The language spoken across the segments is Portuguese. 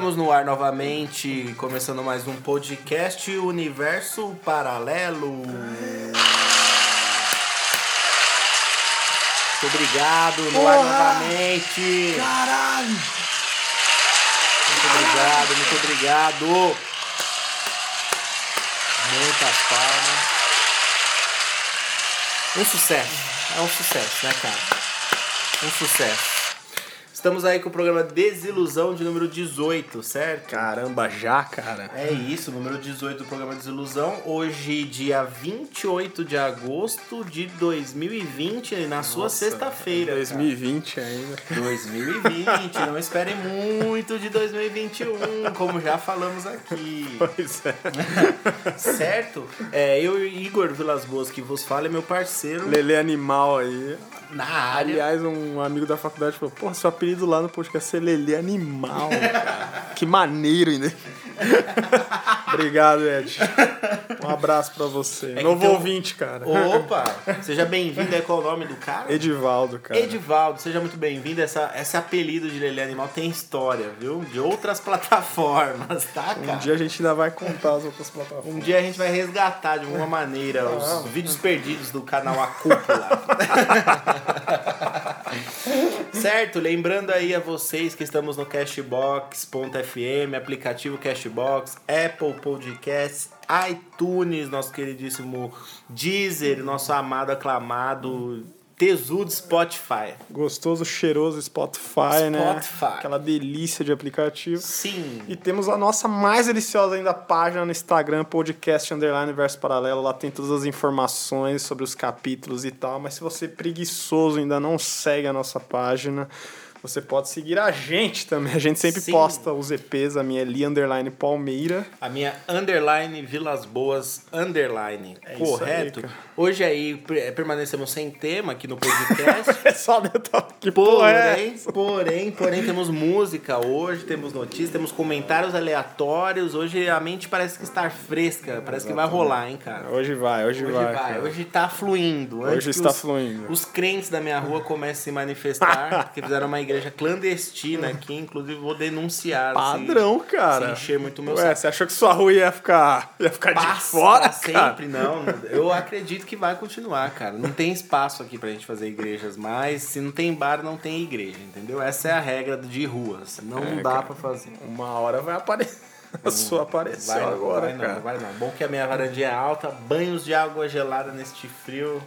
Estamos no ar novamente, começando mais um podcast Universo Paralelo. Muito obrigado, no ar novamente. Caralho! Muito obrigado, muito obrigado. Muitas palmas. Um sucesso. É um sucesso, né, cara? Um sucesso. Estamos aí com o programa Desilusão de número 18, certo? Caramba, já, cara. É isso, número 18 do programa Desilusão. Hoje, dia 28 de agosto de 2020, na sua Nossa, sexta-feira. cara. 2020 ainda. 2020, não espere muito de 2021, como já falamos aqui. Pois é. Certo? É, eu e Igor Vilas Boas que vos fala, é meu parceiro Lele Animal aí. na área. Aliás, um amigo da faculdade falou: Pô, seu apelido lá no podcast é Lele Animal, cara. Que maneiro ainda. Obrigado, Ed. Um abraço pra você. É, Novo então- ouvinte, cara. Opa, seja bem-vindo. É qual o nome do cara? Edivaldo, cara. Edivaldo, seja muito bem-vindo. Essa, esse apelido de Lelê Animal tem história, viu? De outras plataformas, tá, cara? Um dia a gente ainda vai contar as outras plataformas. Um dia a gente vai resgatar de alguma maneira os vídeos perdidos do canal A Cúpula. certo? Lembrando aí a vocês que estamos no Cashbox.fm, aplicativo Cashbox, Apple Podcasts, iTunes, nosso queridíssimo Deezer, nosso amado, aclamado, tesudo Spotify. Gostoso, cheiroso Spotify, né? Spotify. Aquela delícia de aplicativo. Sim. E temos a nossa mais deliciosa ainda página no Instagram, podcast underline verso paralelo. Lá tem todas as informações sobre os capítulos e tal. Mas se você é preguiçoso ainda não segue a nossa página, você pode seguir a gente também. A gente sempre Sim. posta os EPs, a minha é Li underline Palmeira. A minha underline Vilas Boas underline. É isso Correto? aí, cara. Hoje aí per- permanecemos sem tema aqui no podcast. É só que porra é Porém, porém, porém, temos música hoje, temos notícias, temos comentários aleatórios. Hoje a mente parece que está fresca, parece que vai rolar, hein, cara. Hoje vai, hoje, Hoje vai. vai, hoje tá fluindo. Antes Hoje está os- fluindo. Os crentes da minha rua comecem a se manifestar, porque fizeram uma igreja clandestina aqui, inclusive vou denunciar. se- Padrão, cara. se encher muito o meu Ué, saco. você achou que sua rua ia ficar, ia ficar de fora, cara? sempre, não. Eu acredito que vai continuar, cara. Não tem espaço aqui pra gente fazer igrejas mais. Se não tem bar, não tem igreja, entendeu? Essa é a regra de ruas. Não É, dá cara. pra fazer. Uma hora vai aparecer. A sua apareceu Vai não, agora, vai não, cara. vai não. Bom que a minha varandinha é alta, banhos de água gelada neste frio.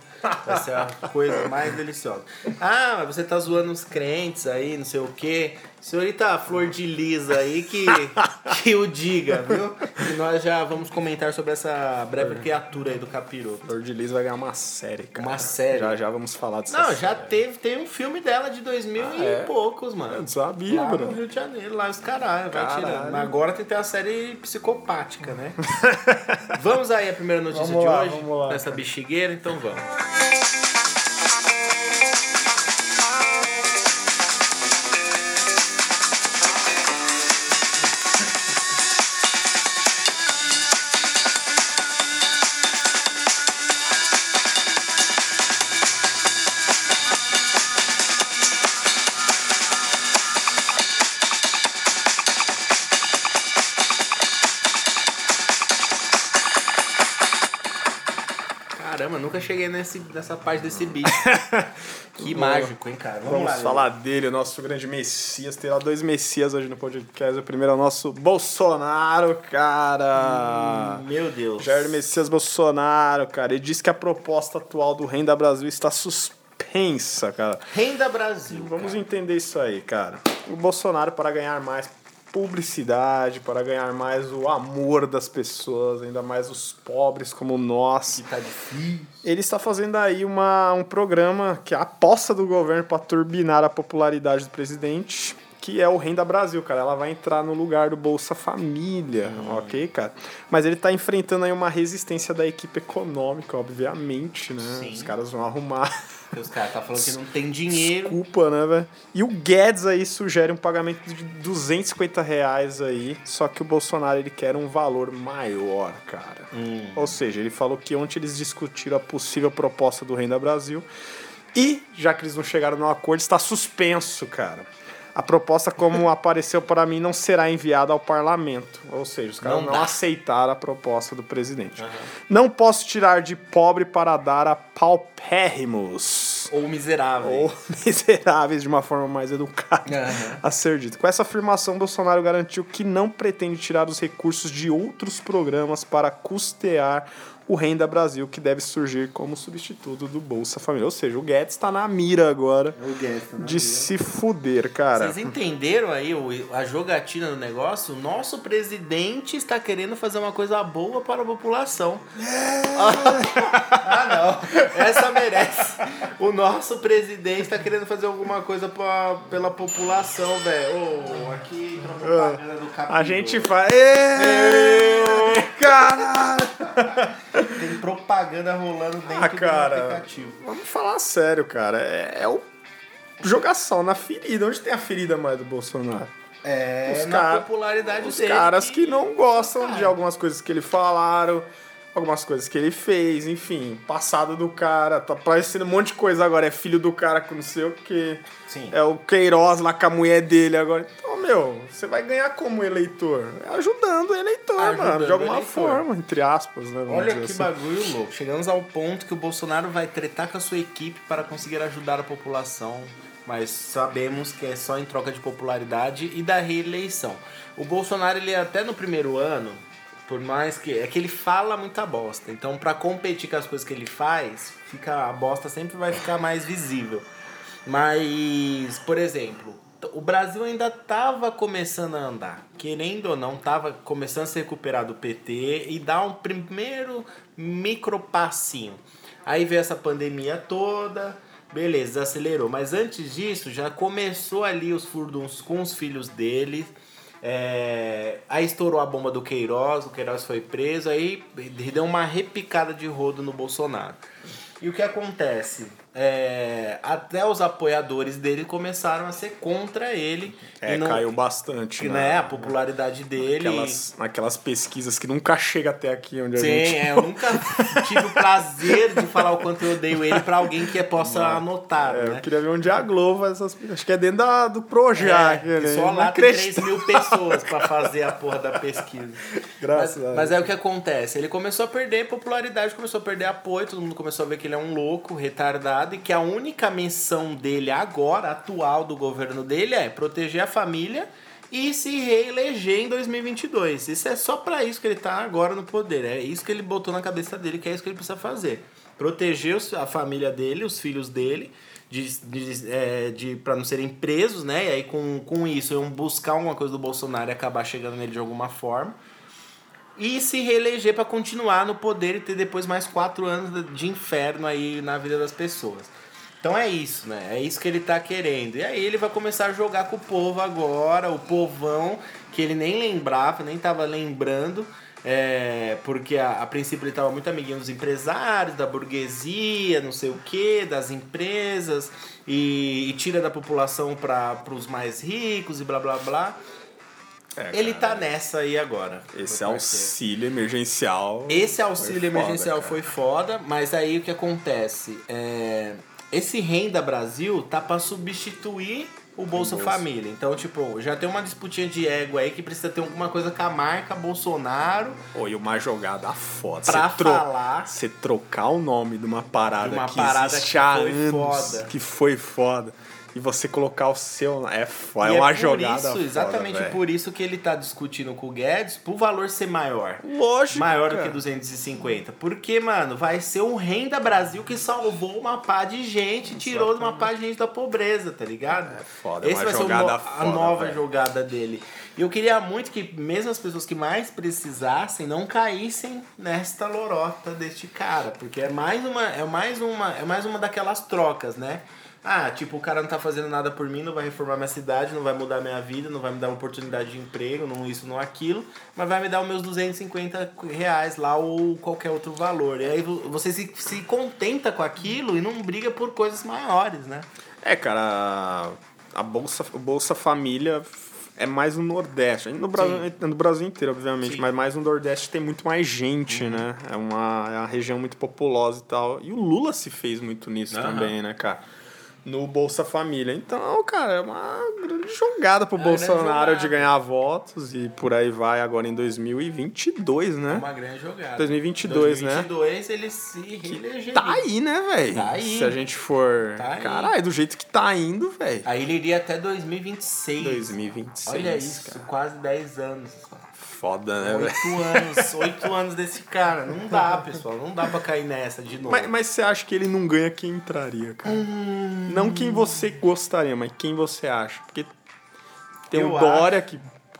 Vai ser a coisa mais deliciosa. Ah, mas você tá zoando os crentes aí, não sei o quê. Senhorita Flor de Lisa aí que, que o diga, viu? E nós já vamos comentar sobre essa breve criatura aí do capiroto. Flor de Lis vai ganhar uma série, cara. Uma série? Já já vamos falar dessa Não, série. já teve, tem um filme dela de 2000 Ah, e é? poucos, mano. Eu não sabia, Lá no Bruno. Rio de Janeiro, lá os caralho, vai Caralho. tirando. Mas agora tem que ter uma série psicopática, né? vamos aí a primeira notícia Vamos de lá, hoje, lá, dessa cara. bexigueira, então vamos. Nunca cheguei nesse, nessa parte desse bicho. que mágico, hein, cara? Vamos, Vamos lá. falar dele, o nosso grande Messias. Terá dois Messias hoje no podcast. O primeiro é o nosso Bolsonaro, cara. Lili. Meu Deus. Jair Messias Bolsonaro, cara. Ele disse que a proposta atual do Renda Brasil está suspensa, cara. Renda Brasil. Vamos entender isso aí, cara. O Bolsonaro, para ganhar mais publicidade, para ganhar mais o amor das pessoas, ainda mais os pobres como nós, Que tá difícil. ele está fazendo aí uma, um programa que é a aposta do governo para turbinar a popularidade do presidente, que é o Renda Brasil, cara. Ela vai entrar no lugar do Bolsa Família, ok, cara? Mas ele está enfrentando aí uma resistência da equipe econômica, obviamente, né? Sim. Os caras vão arrumar Porque os caras tá falando que não tem dinheiro. Desculpa, né, velho? E o Guedes aí sugere um pagamento de 250 reais aí, só que o Bolsonaro ele quer um valor maior, cara. Hum. Ou seja, ele falou que ontem eles discutiram a possível proposta do Renda Brasil e, já que eles não chegaram num acordo, está suspenso, cara. A proposta, como apareceu para mim, não será enviada ao parlamento. Ou seja, os caras Não não, aceitaram a proposta do presidente. Não posso tirar de pobre para dar a paupérrimos. Ou miserável. Ou miseráveis de uma forma mais educada Aham. a ser dito. Com essa afirmação, Bolsonaro garantiu que não pretende tirar os recursos de outros programas para custear o Renda Brasil, que deve surgir como substituto do Bolsa Família. Ou seja, o Guedes está na mira agora O Guedes, né? de se fuder, cara. Vocês entenderam aí a jogatina do negócio? O nosso presidente está querendo fazer uma coisa boa para a população. ah, não. Essa merece. O nosso presidente está querendo fazer alguma coisa pra, pela população, velho. Ô, aqui entra a propaganda do capítulo. A gente faz. Caralho! Tem propaganda rolando dentro Ah, cara. do aplicativo. Vamos falar sério, cara. É, é o jogação na ferida. Onde tem a ferida mais do Bolsonaro? É, Os na cara- popularidade Os dele. caras que não gostam de Cara. algumas coisas que ele falaram, algumas coisas que ele fez, enfim, passado do cara, tá parecendo um monte de coisa agora, é filho do cara com não sei o que, Sim. é o Queiroz lá com a mulher dele agora. Meu, você vai ganhar como eleitor? Ajudando o eleitor, Ajudando mano, de alguma forma, entre aspas, né? vamos Olha que assim. bagulho louco. Chegamos ao ponto que o Bolsonaro vai tretar com a sua equipe para conseguir ajudar a população. Mas sabemos que é só em troca de popularidade e da reeleição. O Bolsonaro, ele até no primeiro ano, por mais que. É que ele fala muita bosta. Então, para competir com as coisas que ele faz, fica a bosta sempre vai ficar mais visível. Mas, por exemplo, o Brasil ainda estava começando a andar. Querendo ou não, estava começando a se recuperar do PT e dar um primeiro micro passinho. Aí veio essa pandemia toda, beleza, acelerou. Mas antes disso, já começou ali os furduns com os filhos dele. É, aí estourou a bomba do Queiroz, o Queiroz foi preso, aí deu uma repicada de rodo no Bolsonaro. E o que acontece? É, até os apoiadores dele começaram a ser contra ele. É, e não- caiu bastante, né? né, a popularidade dele. Aquelas, pesquisas que nunca chega até aqui onde a Sim, gente... é, eu nunca tive o prazer de falar o quanto eu odeio ele pra alguém que possa anotar, É, né? eu queria ver onde a Globo faz essas... Acho que é dentro da, do Projac. É, né? só lá tem Inacreditável. 3 mil pessoas pra fazer a porra da pesquisa. Graças mas, a Deus. mas aí o que acontece? Ele começou a perder popularidade, começou a perder apoio, todo mundo começou a ver que ele é um louco, retardado, e que a única menção dele agora, atual do governo dele, é proteger a família e se reeleger em 2022. Isso é só pra isso que ele tá agora no poder. É isso que ele botou na cabeça dele, que é isso que ele precisa fazer. Proteger a família dele, os filhos dele, de, de, é, de, para não serem presos, né? E aí com, com isso, iam buscar alguma coisa do Bolsonaro e acabar chegando nele de alguma forma. E se reeleger para continuar no poder e ter depois mais quatro anos de inferno aí na vida das pessoas. Então é isso, né? É isso que ele tá querendo. E aí ele vai começar a jogar com o povo agora, o povão, que ele nem lembrava, nem tava lembrando. É, porque a, a princípio ele estava muito amiguinho dos empresários, da burguesia, não sei o que, das empresas, e, e tira da população para os mais ricos e blá blá blá. É, ele cara, tá nessa aí agora. Esse auxílio emergencial. Esse auxílio foi emergencial foi foda, mas aí o que acontece? É, esse Renda Brasil tá pra substituir o Bolsa Bolsa. Família. Então, tipo, já tem uma disputinha de ego aí que precisa ter alguma coisa com a marca Bolsonaro Oi, uma jogada foda. pra tro- falar. Você trocar o nome de uma parada De uma que parada que foi anos, foda. que foi foda, e você colocar o seu... É, E é uma por jogada isso, foda, exatamente velho. por isso que ele tá discutindo com o Guedes pro valor ser maior. Lógico, maior do cara. que 250. Porque, mano, vai ser o Renda Brasil que salvou uma pá de gente, tirou uma pá de gente da pobreza, tá ligado? É foda, é Esse uma vai ser no- a foda, nova velho. jogada dele. E eu queria muito que mesmo as pessoas que mais precisassem não caíssem nesta lorota deste cara, porque é mais uma, é mais uma, é mais uma daquelas trocas, né? Ah, tipo, o cara não tá fazendo nada por mim, não vai reformar minha cidade, não vai mudar minha vida, não vai me dar uma oportunidade de emprego, não isso, não aquilo, mas vai me dar os meus 250 reais lá ou qualquer outro valor. E aí vo- você se, se contenta com aquilo e não briga por coisas maiores, né? É, cara, a Bolsa, Bolsa Família é mais no Nordeste. No Brasil, no Brasil inteiro, obviamente, Sim. Uhum. mas mais no Nordeste tem muito mais gente, né? É uma, é uma região muito populosa e tal. E o Lula se fez muito nisso Aham. também, né, cara? No Bolsa Família. Então, cara, é uma grande jogada pro É grande Bolsonaro de ganhar votos e por aí vai agora em 2022, É né? uma grande jogada. 2022, né? 2022 ele se reelegeria. Tá aí, né, velho? Tá aí. Se a gente for. Tá. Caralho, do jeito que tá indo, velho. Aí ele iria até 2026. 2026. Olha isso, cara. quase 10 anos. Foda, né, velho? Oito anos, oito anos desse cara. Não dá, pessoal. Não dá pra cair nessa de novo. Mas, mas você acha que ele não ganha quem entraria, cara? Hum. Não quem você gostaria, mas quem você acha? Porque tem Eu o Dória que,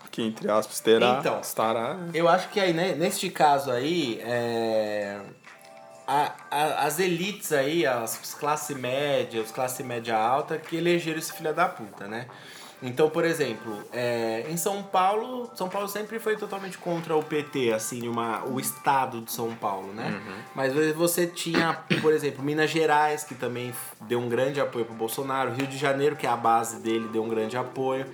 que, entre aspas, terá, Então. estará. Eu acho que aí, né, neste caso aí, é, a- a- as elites aí, as classe média, os classe média alta, que elegeram esse filho da puta, né? Então, por exemplo, é, em São Paulo, São Paulo sempre foi totalmente contra o PT, assim, uma, o estado de São Paulo, né? Mas você tinha, por exemplo, Minas Gerais, que também deu um grande apoio pro Bolsonaro, Rio de Janeiro, que é a base dele, deu um grande apoio.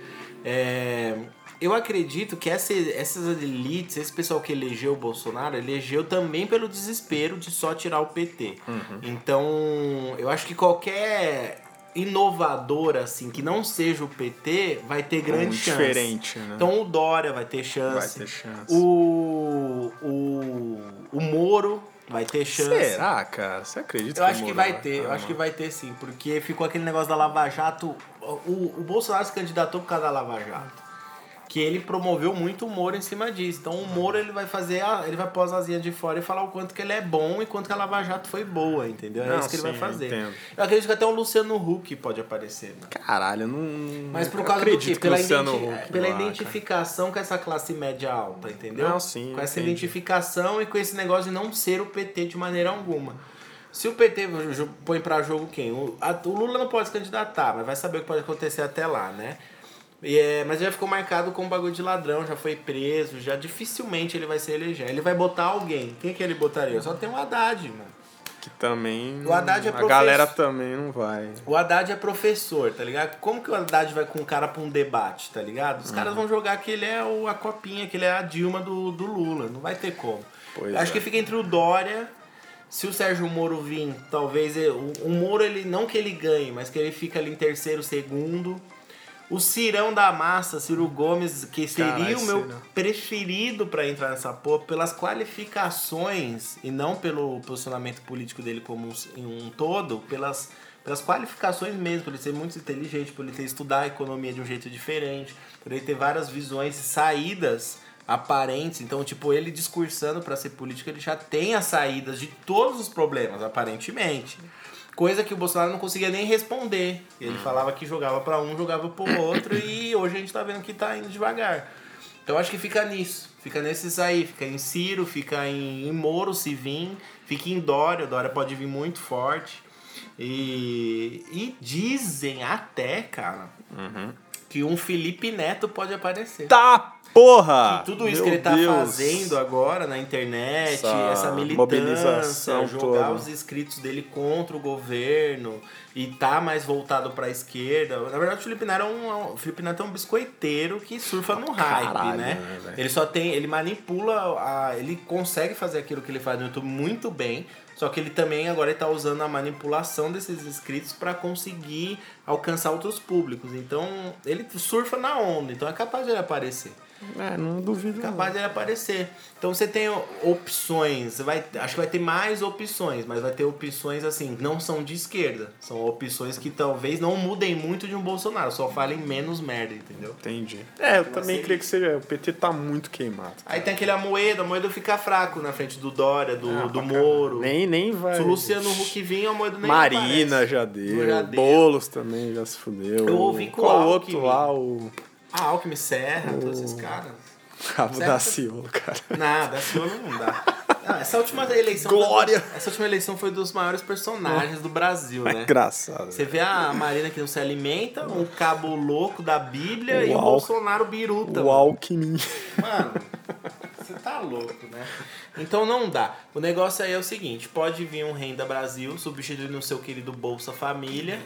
É, eu acredito que essa, essas elites, esse pessoal que elegeu o Bolsonaro, elegeu também pelo desespero de só tirar o PT. Então, eu acho que qualquer inovador, assim, que não seja o PT, vai ter grande Um chance. diferente, né? Então o Dória vai ter chance. Vai ter chance. O, o, o Moro vai ter chance. Será, cara? Você acredita Eu que acho que vai ter, eu Ah, acho que vai ter sim, porque ficou aquele negócio da Lava Jato. O, o Bolsonaro se candidatou por causa da Lava Jato. Que ele promoveu muito o Moro em cima disso. Então o Moro ele vai fazer, a, ele vai pôr as asinhas de fora e falar o quanto que ele é bom e quanto que a Lava Jato foi boa, entendeu? É Não, isso que ele vai sim, fazer. entendo. Eu acredito que até o Luciano Huck pode aparecer. Né? Caralho, eu não. Mas por eu causa do acredito quê? que Pela, Luciano identi- Huck pela lá, cara. identificação com essa classe média alta, entendeu? Não, sim, Com essa entendi. identificação e com esse negócio de não ser o PT de maneira alguma. Se o PT põe pra jogo quem? O, a- o Lula não pode se candidatar, mas vai saber o que pode acontecer até lá, né? E é, mas já ficou marcado com bagulho de ladrão, já foi preso, já dificilmente ele vai se eleger. Ele vai botar alguém. Quem que ele botaria? Só tem o Haddad, mano. Que também. O Haddad é A professor. galera também não vai. O Haddad é professor, tá ligado? Como que o Haddad vai com um cara pra um debate, tá ligado? Os Uhum. caras vão jogar que ele é o, a copinha, que ele é a Dilma do, do Lula. Não vai ter como. Pois Acho é. que fica entre o Dória. Se o Sérgio Moro vir, talvez. ele- O, o Moro, ele não que ele ganhe, mas que ele fica ali em terceiro, segundo. O Cirão da Massa, Ciro Gomes, que seria o meu Cirão. preferido pra entrar nessa porra, pelas qualificações e não pelo posicionamento político dele como um, um todo, pelas, pelas qualificações mesmo, por ele ser muito inteligente, por ele ter estudado a economia de um jeito diferente, por ele ter várias visões e saídas aparentes. Então, tipo, ele discursando pra ser político, ele já tem as saídas de todos os problemas, aparentemente. Coisa que o Bolsonaro não conseguia nem responder. Ele falava que jogava pra um, jogava pro outro e hoje a gente tá vendo que tá indo devagar. Então acho que fica nisso. Fica nesses aí. Fica em Ciro, fica em, em Moro se vir. Fica em Dória. O Dória pode vir muito forte. E, e dizem até, cara, que um Felipe Neto pode aparecer. Tá, porra! E tudo isso Meu que ele tá Deus. fazendo agora na internet, Essa essa, militância, jogar toda. os inscritos dele contra o governo e tá mais voltado pra esquerda. Na verdade, o Felipe Neto é um, o Felipe Neto é um biscoiteiro que surfa no hype, Caralho, né? né, velho? ele só tem, ele manipula, a, ele consegue fazer aquilo que ele faz no YouTube muito bem. Só que ele também agora está usando a manipulação desses inscritos para conseguir alcançar outros públicos. Então, ele surfa na onda, então é capaz de ele aparecer. É, não duvido. não. Capaz dele aparecer. Então você tem opções, você vai, acho que vai ter mais opções, mas vai ter opções assim, não são de esquerda. São opções que talvez não mudem muito de um Bolsonaro, só falem menos merda, entendeu? Entendi. É, eu também assim- creio que seja. O PT tá muito queimado. Aí tem aquele Amoedo, Amoedo fica fraco na frente do Dória, do, Ah, do Moro. Nem, nem vai. Se o Luciano Huck vir, Amoedo nem Marina aparece. já deu. Já deu. Boulos também já se fudeu. Eu ouvi com Qual o outro lá? O Ah, Alckmin Serra, todos esses caras. Cabo Certo. da Ciolo, cara. Nada, esse ano não dá. Essa última eleição. Glória! Foi, essa última eleição foi dos maiores personagens do Brasil, É né? engraçado. Você vê a Marina que não se alimenta, um cabo louco da Bíblia e o Uau. Bolsonaro biruta. O. Alckmin. Mano, você tá louco, né? Então não dá. O negócio aí é o seguinte: pode vir um Renda Brasil substituindo o seu querido Bolsa Família.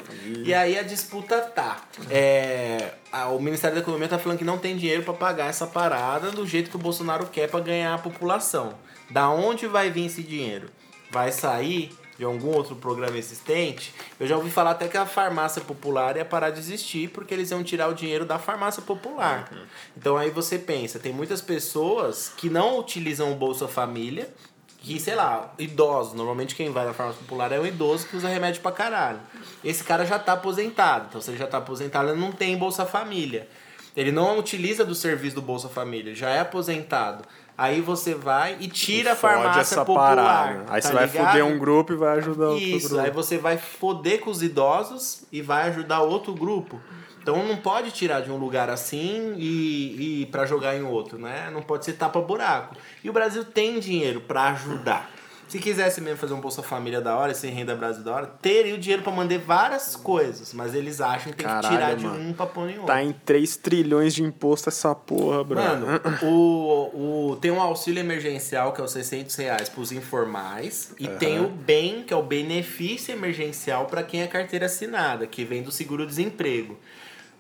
E aí a disputa tá. É, a- o Ministério da Economia tá falando que não tem dinheiro pra pagar essa parada do jeito que o Bolsonaro quer pra ganhar a população. Da onde vai vir esse dinheiro? Vai sair de algum outro programa existente, eu já ouvi falar até que a farmácia popular ia parar de existir porque eles iam tirar o dinheiro da farmácia popular. Uhum. Então aí você pensa, tem muitas pessoas que não utilizam o Bolsa Família, que, sei lá, idosos, normalmente quem vai na farmácia popular é um idoso que usa remédio pra caralho. Esse cara já tá aposentado, então se ele já tá aposentado, ele não tem Bolsa Família. Ele não utiliza do serviço do Bolsa Família, já é aposentado. Aí você vai e tira e a farmácia popular. Parada. Aí tá você vai foder um grupo e vai ajudar outro Isso, grupo. aí você vai foder com os idosos e vai ajudar outro grupo. Então não pode tirar de um lugar assim e, e para jogar em outro, né? Não pode ser tapa buraco. E o Brasil tem dinheiro para ajudar. Se quisesse mesmo fazer um Bolsa Família da hora, sem renda Brasil da hora, teria o dinheiro para mandar várias coisas, mas eles acham que tem Caralho, que tirar de mano. um pra pôr em outro. Tá em 3 trilhões de imposto essa porra, bro. Mano, o, o, tem um auxílio emergencial que é os 600 reais pros informais e uhum. tem o BEM, que é o benefício emergencial para quem é carteira assinada, que vem do seguro-desemprego.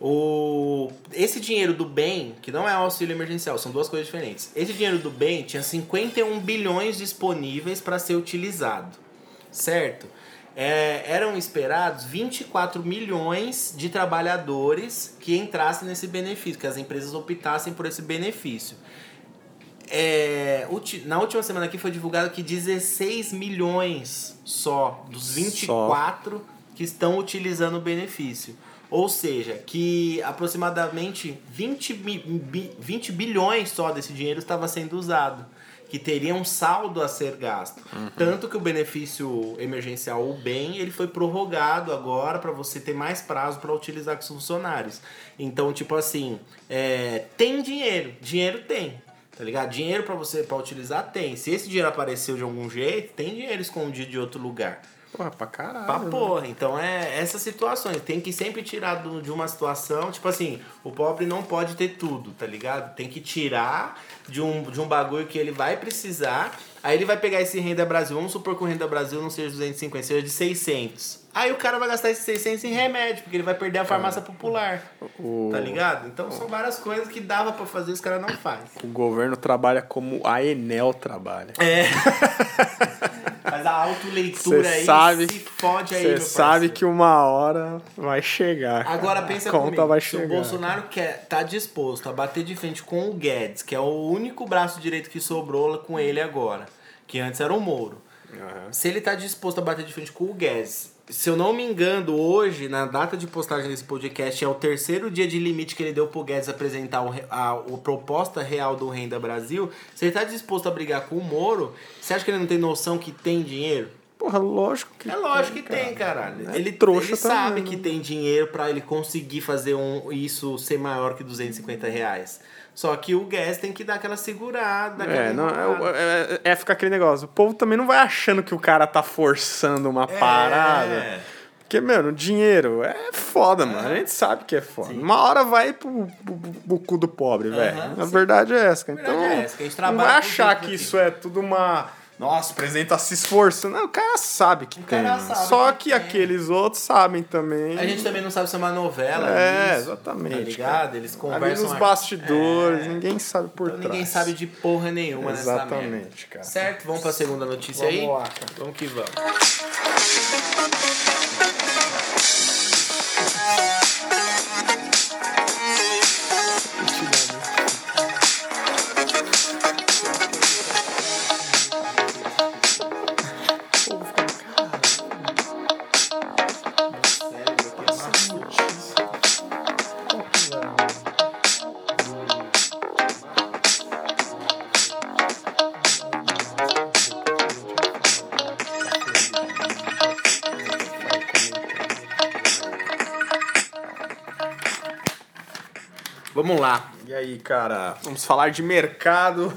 O, esse dinheiro do bem, que não é auxílio emergencial, são duas coisas diferentes. Esse dinheiro do bem tinha 51 bilhões disponíveis para ser utilizado, certo? É, eram esperados 24 milhões de trabalhadores que entrassem nesse benefício, que as empresas optassem por esse benefício. É, na última semana aqui foi divulgado que 16 milhões só dos 24 só. que estão utilizando o benefício. Ou seja, que aproximadamente 20, 20 bilhões só desse dinheiro estava sendo usado. Que teria um saldo a ser gasto. Uhum. Tanto que o benefício emergencial, o bem, ele foi prorrogado agora para você ter mais prazo para utilizar com os funcionários. Então, tipo assim, é, tem dinheiro. Dinheiro tem. Tá ligado? Dinheiro para você para utilizar tem. Se esse dinheiro apareceu de algum jeito, tem dinheiro escondido de outro lugar. Porra, pra caralho. Pra né? porra. Então é essas situações. Tem que sempre tirar do, de uma situação. Tipo assim, o pobre não pode ter tudo, tá ligado? Tem que tirar de um, de um bagulho que ele vai precisar. Aí ele vai pegar esse Renda Brasil. Vamos supor que o Renda Brasil não seja 250, seja de 600. Aí o cara vai gastar esses 600 em remédio, porque ele vai perder a farmácia popular. O... Tá ligado? Então são várias coisas que dava para fazer os caras não fazem. O governo trabalha como a Enel trabalha. É. Mas a autoleitura aí sabe, se fode aí, Você sabe que uma hora vai chegar. Agora pensa a conta comigo, vai chegar. se o Bolsonaro quer, tá disposto a bater de frente com o Guedes, que é o único braço direito que sobrou com ele agora, que antes era o Moro. Uhum. Se ele tá disposto a bater de frente com o Guedes se eu não me engano, hoje, na data de postagem desse podcast, é o terceiro dia de limite que ele deu pro Guedes apresentar o, a, a proposta real do Renda Brasil. Se ele tá disposto a brigar com o Moro, você acha que ele não tem noção que tem dinheiro? Porra, lógico que É lógico tem, que tem, caralho. É ele trouxa ele sabe que tem dinheiro para ele conseguir fazer um, isso ser maior que 250 reais. Só que o Guedes tem que dar aquela segurada. É, não, é, é, é, ficar aquele negócio. O povo também não vai achando que o cara tá forçando uma é. parada. Porque, mano, dinheiro é foda, mano. A gente sabe que é foda. Sim. Uma hora vai pro, pro, pro cu do pobre, velho. A verdade é essa. Então, é essa, não vai achar que isso é tudo uma nossa, o presidente tá se esforçando. Não, o cara sabe que o tem. Sabe Só que, que aqueles outros sabem também. A gente também não sabe se é uma novela. É, isso, exatamente. Tá ligado? Eles conversam. Ali nos bastidores, é... ninguém sabe por então, trás. Ninguém sabe de porra nenhuma exatamente, nessa merda. cara. Certo? Vamos pra segunda notícia vamos aí? Lá, cara. Vamos que vamos. Vamos lá. E aí, cara? Vamos falar de mercado.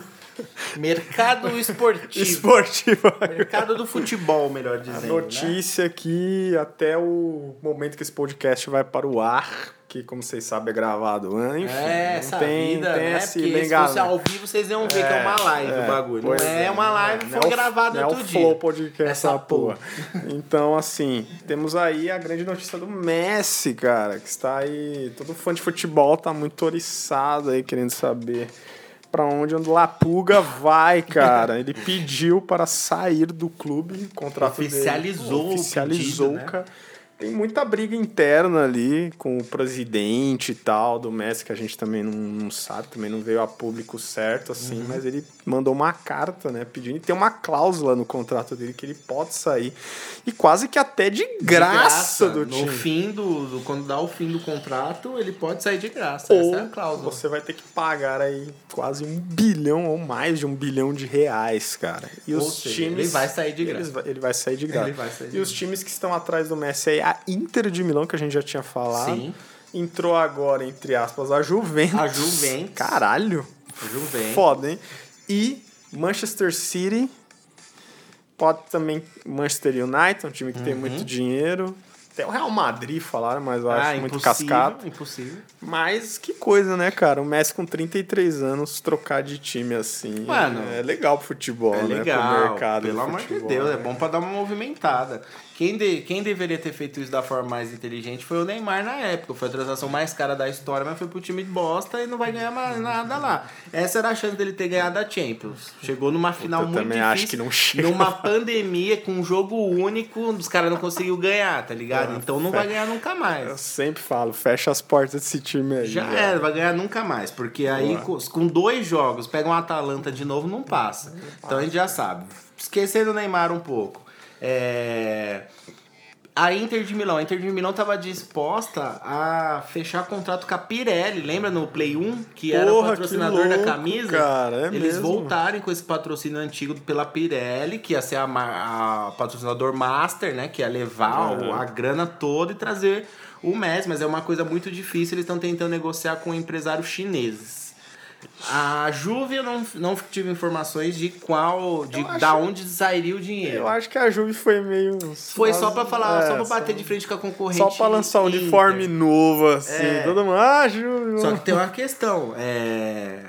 Mercado esportivo. esportivo. Mercado do futebol, melhor dizendo. A né? notícia né? que até o momento que esse podcast vai para o ar, que como vocês sabem é gravado, né? enfim. É, essa tem, vida, tem né? Esse Porque se fosse ao vivo vocês iam ver é, que é uma live é, o bagulho. Não é, é, uma live, é, foi gravado outro é o dia. Flow podcast essa porra. Então, assim, temos aí a grande notícia do Messi, cara, que está aí, todo fã de futebol tá muito oriçado aí querendo saber Pra onde o Lapuga vai, cara. Ele pediu para sair do clube, o contrato dele- Oficializou o oficializou, pedido, né? Tem muita briga interna ali com o presidente e tal do Messi, que a gente também não, não sabe, também não veio a público certo, assim, Uhum. mas ele mandou uma carta, né, pedindo, e tem uma cláusula no contrato dele que ele pode sair, e quase que até de graça, do no time. fim do, do- Quando dá o fim do contrato, ele pode sair de graça. Ou Essa é a cláusula. você vai ter que pagar aí quase um bilhão ou mais de um bilhão de reais, cara. E Ou os seja, times. ele vai sair de graça. eles vai- Ele vai sair de graça. Ele sair de e os times que estão atrás do Messi aí, a Inter de Milão, que a gente já tinha falado. Sim. Entrou agora, entre aspas, a Juventus. A Juventus. Caralho. Juventus. Foda, hein? E Manchester City. Pode também Manchester United, um time que tem Uhum. muito dinheiro. Tem o Real Madrid, falaram, mas eu acho Ah, muito impossível, cascado. Impossível. Mas que coisa, né, cara? O Messi com 33 anos trocar de time assim. Mano, é legal pro futebol, É né? legal. Pro mercado. pelo amor de Deus, né? é bom pra dar uma movimentada. Quem, de, quem deveria ter feito isso da forma mais inteligente foi o Neymar na época. Foi a transação mais cara da história, mas foi pro time de bosta e não vai ganhar mais nada lá. Essa era a chance dele ter ganhado a Champions. Chegou numa final eu muito também difícil. acho que não chega. Numa pandemia, com um jogo único, os caras não conseguiu ganhar, tá ligado? Ah, Então não vai ganhar nunca Eu mais. sempre falo, fecha as portas desse time aí. Já velho. era, vai ganhar nunca mais. Porque aí, com, com dois jogos, pega um Atalanta de novo, não passa. Então a gente já sabe. Esquecendo o Neymar um pouco. É... A Inter de Milão. A Inter de Milão estava disposta a fechar contrato com a Pirelli. Lembra no Play 1? Que era o Porra, patrocinador que da louco, camisa? cara, é Eles mesmo. voltarem com esse patrocínio antigo pela Pirelli, que ia ser a, a patrocinador master, né? Que ia levar o- a grana toda e trazer o Messi. Mas é uma coisa muito difícil. Eles estão tentando negociar com empresários chineses. A Juve eu não, não tive informações de qual, de acho- da onde sairia o dinheiro. Eu acho que a Juve foi meio. Foi só pra falar, É, só pra bater de frente com a concorrente. Só pra lançar um Inter. uniforme novo, assim. É. Todo mundo. Ah, Juve. Só que tem uma questão. É,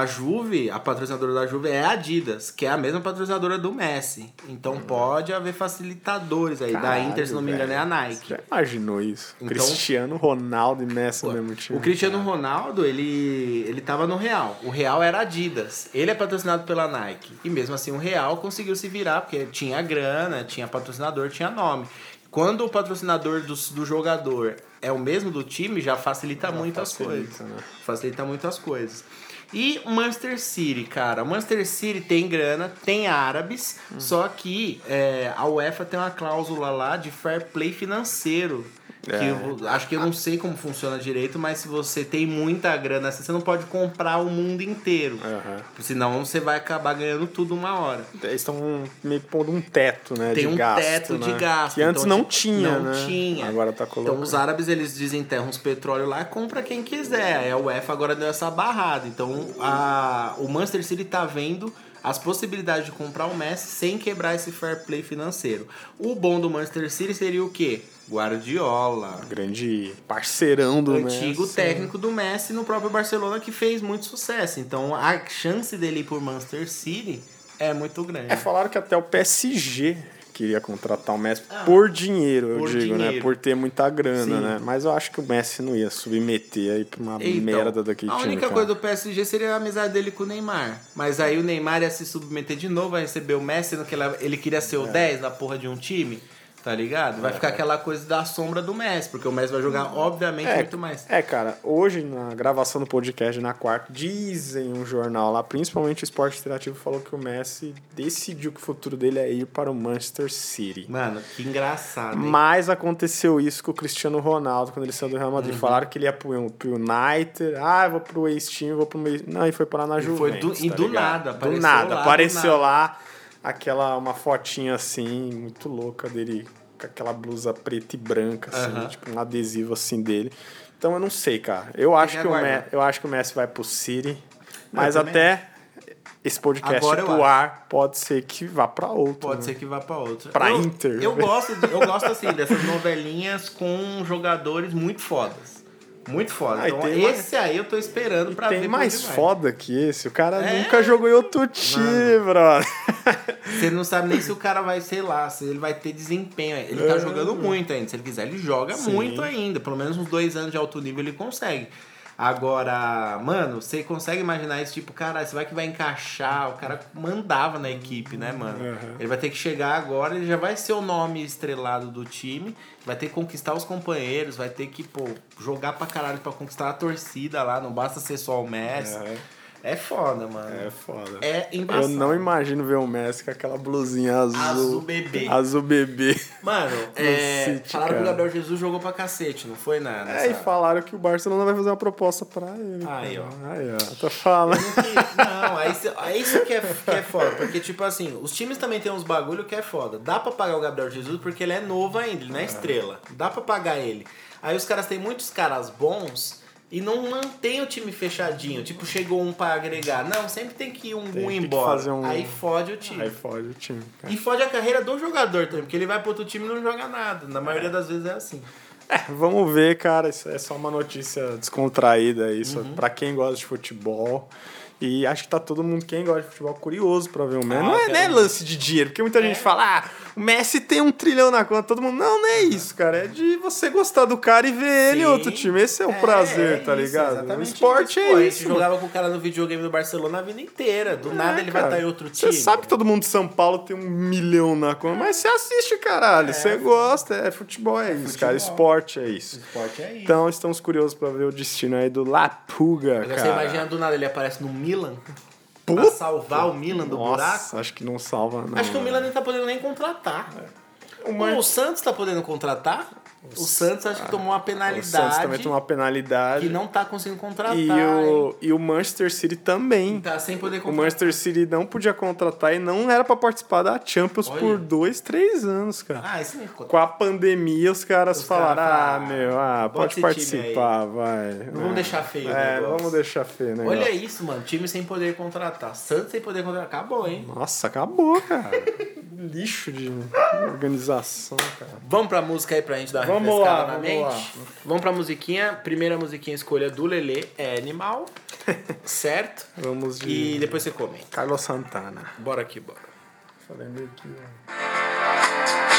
a Juve, a patrocinadora da Juve é a Adidas, que é a mesma patrocinadora do Messi. Então pode haver facilitadores aí. da Caralho, Inter, se não me engano, é a Nike. Já imaginou isso? Então- Cristiano Ronaldo e Messi no mesmo time. O Cristiano Ronaldo, ele, ele tava no Real. O Real era Adidas. Ele é patrocinado pela Nike. E mesmo assim o Real conseguiu se virar, porque tinha grana, tinha patrocinador, tinha nome. Quando o patrocinador do, do jogador é o mesmo do time, já facilita muito as facilita, coisas. né? Facilita muito as coisas. E Manchester City, cara. Manchester City tem grana, tem árabes, Hum. só que é, a UEFA tem uma cláusula lá de fair play financeiro. Que É. eu- acho que eu não sei como funciona direito, mas se você tem muita grana, assim, você não pode comprar o mundo inteiro. Aham. Senão você vai acabar ganhando tudo uma hora. Eles estão meio que pondo um teto, né? Tem de um gasto, teto né? de gasto. Que antes então, não tipo, tinha, não né? tinha. Agora tá colocando. Então os árabes eles desenterram os petróleo lá e compra quem quiser. Aí a UEFA agora deu essa barrada. Então a, o Manchester City tá vendo as possibilidades de comprar o Messi sem quebrar esse fair play financeiro. O bom do Manchester City seria o quê? Guardiola. Grande parceirão do Antigo Messi. técnico do Messi no próprio Barcelona que fez muito sucesso. Então a chance dele ir por Manchester City é muito grande. É, falaram que até o PSG queria contratar o Messi por dinheiro, eu Ah, por digo, né? dinheiro. Por ter muita grana, Sim. né? Mas eu acho que o Messi não ia submeter aí pra uma Então, merda daquele a time. única cara. coisa do PSG seria a amizade dele com o Neymar. Mas aí o Neymar ia se submeter de novo a receber o Messi, que ele, ele queria ser o 10 na porra de um time. Tá ligado? Vai ficar aquela coisa da sombra do Messi, porque o Messi vai jogar, obviamente, É, muito mais. é, cara, hoje na gravação do podcast na quarta, dizem um jornal lá, principalmente o Esporte Interativo, falou que o Messi decidiu que o futuro dele é ir para o Manchester City. Mano, que engraçado. hein? Mas aconteceu isso com o Cristiano Ronaldo quando ele saiu do Real Uhum. Madrid. Falaram que ele ia pro, pro United. Ah, eu vou pro ex-team, vou pro. Não, e foi parar na E foi Juventus. do- e tá do ligado? nada, Do apareceu nada. lá, apareceu do nada. lá aquela, uma fotinha assim, muito louca dele, com aquela blusa preta e branca, assim, Aham. tipo um adesivo assim dele. Então eu não sei, cara. Eu acho, que que o, Me- eu acho que o Messi vai pro City. Mas até esse podcast Agora pro acho. ar pode ser que vá pra outro. Pode né? ser que vá pra outra. Pra eu, Inter. Eu gosto, eu gosto assim, dessas novelinhas com jogadores muito fodas. Muito foda. Ah, então, tem mais- esse aí eu tô esperando pra ver. Tem mais foda que esse. O cara É? nunca jogou em outro time, brother. Você não sabe nem se o cara vai, sei lá, se ele vai ter desempenho. Ele tá É. jogando muito ainda. Se ele quiser, ele joga Sim. muito ainda. Pelo menos uns dois anos de alto nível ele consegue. Agora, mano, você consegue imaginar isso, tipo, cara, você vai que vai encaixar, o cara mandava na equipe, né, mano? Uhum. Ele vai ter que chegar agora, ele já vai ser o nome estrelado do time, vai ter que conquistar os companheiros, vai ter que, pô, jogar pra caralho pra conquistar a torcida lá, não basta ser só o Messi. É. É foda, mano. É foda. É Eu embaçado. não imagino ver o Messi com aquela blusinha azul. Azul bebê. Azul bebê. Mano, é, City, falaram que o cara. Gabriel Jesus jogou pra cacete, não foi nada. É, e falaram que o Barcelona vai fazer uma proposta pra ele. Aí, cara. ó. Aí, ó. Tá falando. Não, aí cê- é isso que é, que é foda. Porque, tipo assim, os times também tem uns bagulho que é foda. Dá pra pagar o Gabriel Jesus porque ele é novo ainda, ele não é estrela. Dá pra pagar ele. Aí os caras têm muitos caras bons e não mantém o time fechadinho. Tipo, chegou um pra agregar. Não, sempre tem que ir um, Tem um que embora. fazer um- Aí fode o time. Aí fode o time. cara. E fode a carreira do jogador também, porque ele vai pro outro time e não joga nada. Na maioria das vezes é assim. É, vamos ver, cara. Isso é só uma notícia descontraída aí, só Uhum. pra quem gosta de futebol. E acho que tá todo mundo, quem gosta de futebol, curioso pra ver o Messi. Ah, não é, não é ver. lance de dinheiro, porque muita gente fala, ah, o Messi tem um trilhão na conta, todo mundo. Não, não é isso, cara. É de você gostar do cara e ver ele em outro time. Esse é o prazer, é tá isso, ligado? O esporte isso. Pô, a é gente isso. mano. jogava com o cara no videogame do Barcelona a vida inteira. Do nada É, ele vai cara. estar em outro time. Você sabe que todo mundo de São Paulo tem um milhão na conta, mas você assiste, caralho. Você gosta, é futebol, é, isso, cara. Esporte é isso. esporte é isso. Então estamos curiosos pra ver o destino aí do Lapuga, cara. você imagina do nada ele aparece no Milan Puta. salvar o Milan do Nossa, buraco. acho que não salva, não. Acho que o Milan nem tá podendo nem contratar. O Pô, Man- O Santos tá podendo contratar? O Santos acho que tomou uma O Santos penalidade também tomou uma penalidade. que não tá conseguindo contratar. E o, e o Manchester City também. Tá sem poder O contratar. Manchester City não podia contratar e não era pra participar da Champions Olha. por dois, três anos, cara. Ah, isso nem ficou. Com a pandemia, os caras Os falaram: caras ah, meu, ah, pode participar, vai. Não vamos É. deixar feio o É, negócio. vamos deixar feio, né? Olha isso, mano. Time sem poder contratar. Santos sem poder contratar. Acabou, hein? Nossa, acabou, cara. Lixo de organização, cara. Vamos pra música aí pra gente dar uma Vamos lá, na vamos mente? lá. Vamos pra musiquinha. Primeira musiquinha escolha do Lelê é Animal. certo? Vamos de E depois você comenta. Carlos Santana. Bora aqui, bora. Falando aqui, ó.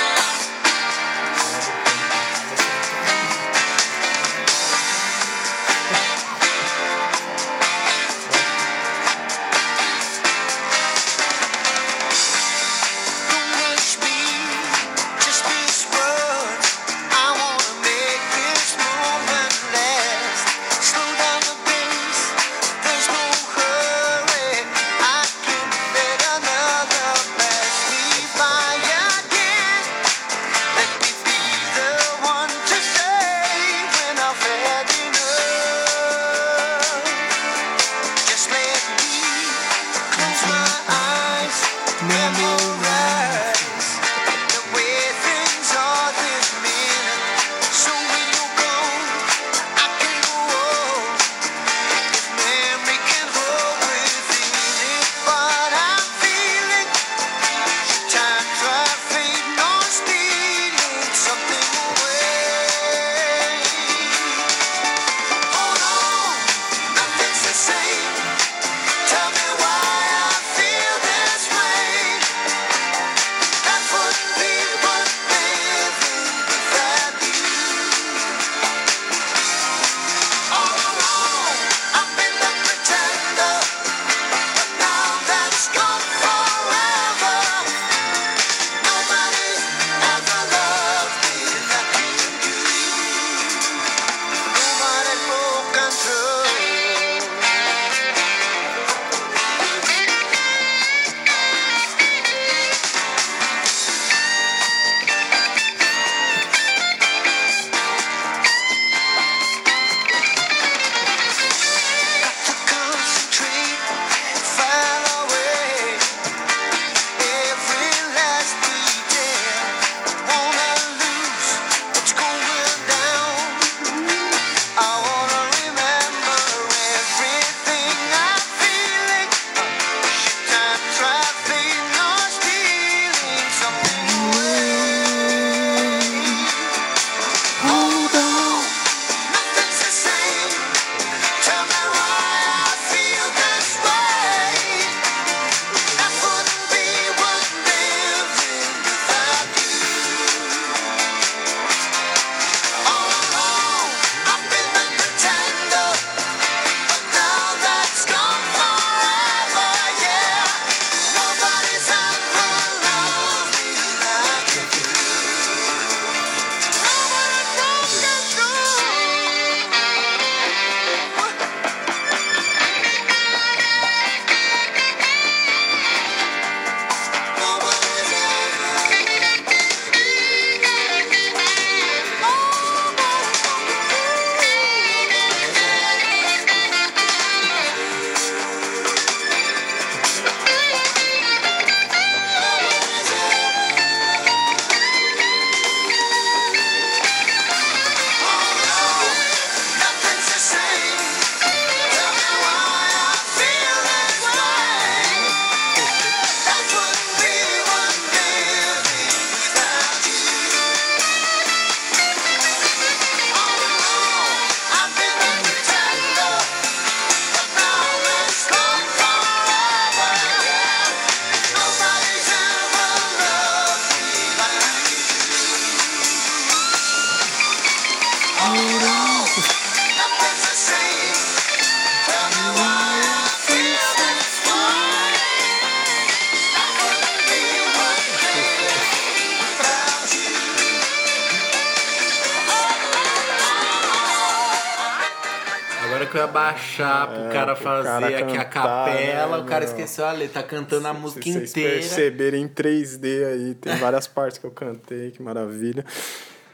Abaixar pro É, cara pro fazer cara aqui a cantar, capela, né, o cara meu? esqueceu a letra, tá cantando a música Se vocês inteira. perceberem em 3D aí, tem várias partes que eu cantei, que maravilha.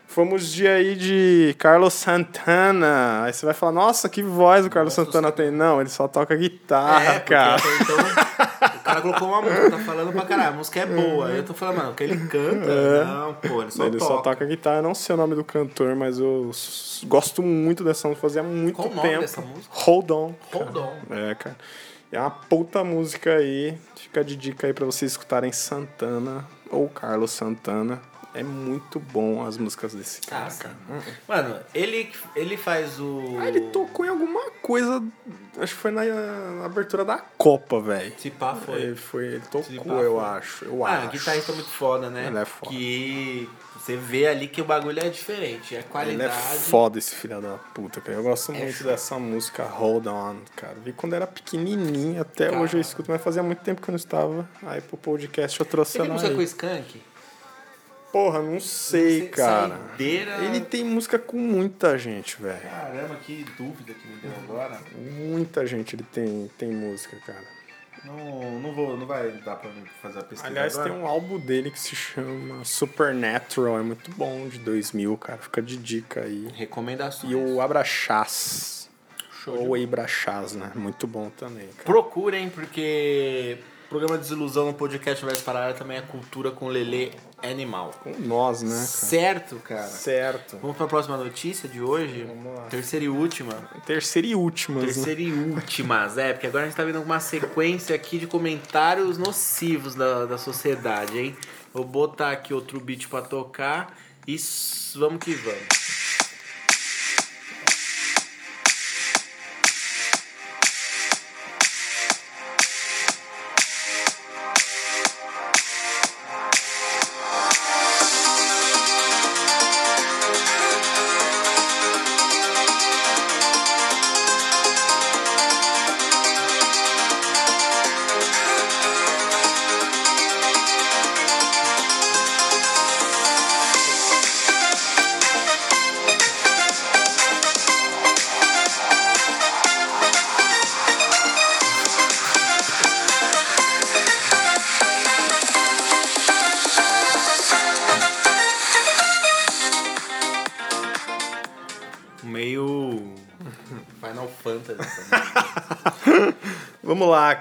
Fomos de aí de Carlos Santana. Aí você vai falar, nossa, que voz o Carlos Santana tem. Não, ele só toca guitarra, É, cara. até então o cara colocou uma música, tá falando pra caralho, a música é boa. Aí eu tô falando, mano, que ele canta. Não, pô, ele só ele toca. só toca guitarra, eu não sei o nome do cantor, mas eu gosto muito dessa música, fazia muito Qual tempo. dessa música? Hold On. Hold on. É, cara. É uma puta música aí. Fica de dica aí pra vocês escutarem Santana ou Carlos Santana. É muito bom as músicas desse cara, Ah, cara. Mano, ele, ele faz o. Ah, ele tocou em alguma coisa. Acho que foi na, na abertura da Copa, velho. Se pá, foi. Ele, foi, ele tocou, eu foi. acho. Eu Ah, acho. guitarrista muito foda, né? Ele é foda. Que você vê ali que o bagulho é diferente. É Ele qualidade. é foda esse filho da puta, cara. Eu gosto É muito foda. dessa música Hold On, cara. Vi quando era pequenininho, até Cara. hoje eu escuto, mas fazia muito tempo que eu não estava. Aí pro podcast eu trouxe Você tem ela música aí. com o Skank? Porra, não sei, Sa- cara. saideira- Ele tem música com muita gente, velho. Caramba, que dúvida que me deu agora. Muita gente ele tem, tem música, cara. Não, não vou, não vai dar pra mim fazer a pesquisa Aliás, agora. tem um álbum dele que se chama Supernatural, é muito bom, de 2000, cara. Fica de dica aí. Recomendações. E o Abraxás. Show Ou Ibrachás, né? Muito bom também, cara. Procurem, porque programa Desilusão no podcast Verso Paralelo também é cultura com Lelê Animal. Com nós, né, cara? Certo, cara? Certo. Vamos pra próxima notícia de hoje? Vamos lá. Terceira e última. Terceira e última. né? Terceira e últimas, é, porque agora a gente tá vendo uma sequência aqui de comentários nocivos da, da sociedade, hein? Vou botar aqui outro beat pra tocar e vamos que vamos.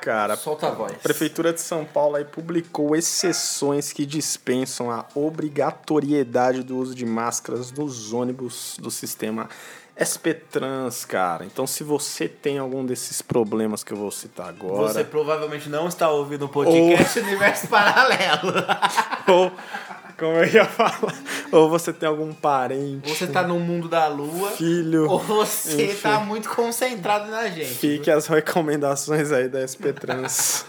Cara. Solta a voz. Prefeitura de São Paulo aí publicou exceções que dispensam a obrigatoriedade do uso de máscaras nos ônibus do sistema SP Trans, cara. Então, se você tem algum desses problemas que eu vou citar agora, Você provavelmente não está ouvindo o podcast Universo Paralelo. ou como eu ia falar, ou você tem algum parente, Ou você tá no mundo da lua, filho, ou você enfim. tá muito concentrado na gente. Fique as recomendações aí da SP Trans.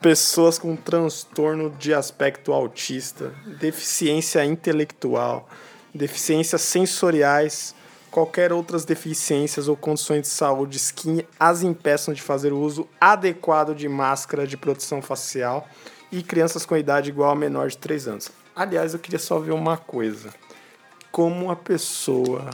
Pessoas com transtorno de aspecto autista, deficiência intelectual, deficiências sensoriais, qualquer outras deficiências ou condições de saúde que as impeçam de fazer o uso adequado de máscara de proteção facial e crianças com idade igual a menor de 3 anos. Aliás, eu queria só ver uma coisa. Como a pessoa.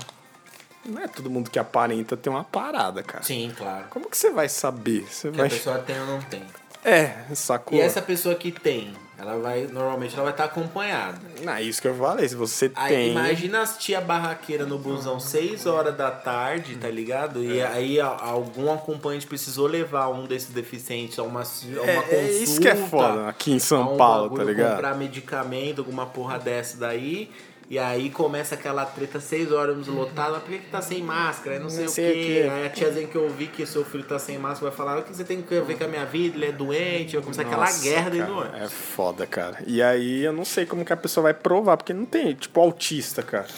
Não é todo mundo que aparenta ter uma parada, cara. Sim, claro. Como que você vai saber? Você Que vai. a pessoa tem ou não tem. É, sacou? E essa pessoa que tem, ela vai, normalmente ela vai estar acompanhada. Não, é isso que eu falei. Se você Aí tem. imagina as tia barraqueira no busão 6 horas da tarde, tá ligado? E É. aí algum acompanhante precisou levar um desses deficientes a uma, a uma É, consulta. é isso que é foda aqui em São um Paulo, tá bagulho, ligado? Comprar medicamento, alguma porra dessa daí. E aí começa aquela treta 6 horas lotado, mas por que, que tá sem máscara? Aí não sei, Não o sei o quê. quê. Aí a tiazinha que eu vi que seu filho tá sem máscara vai falar: o que você tem que ver com a minha vida? Ele é doente, vai começar aquela guerra dentro do ônibus. É foda, cara. E aí eu não sei como que a pessoa vai provar, porque não tem, tipo, autista, cara.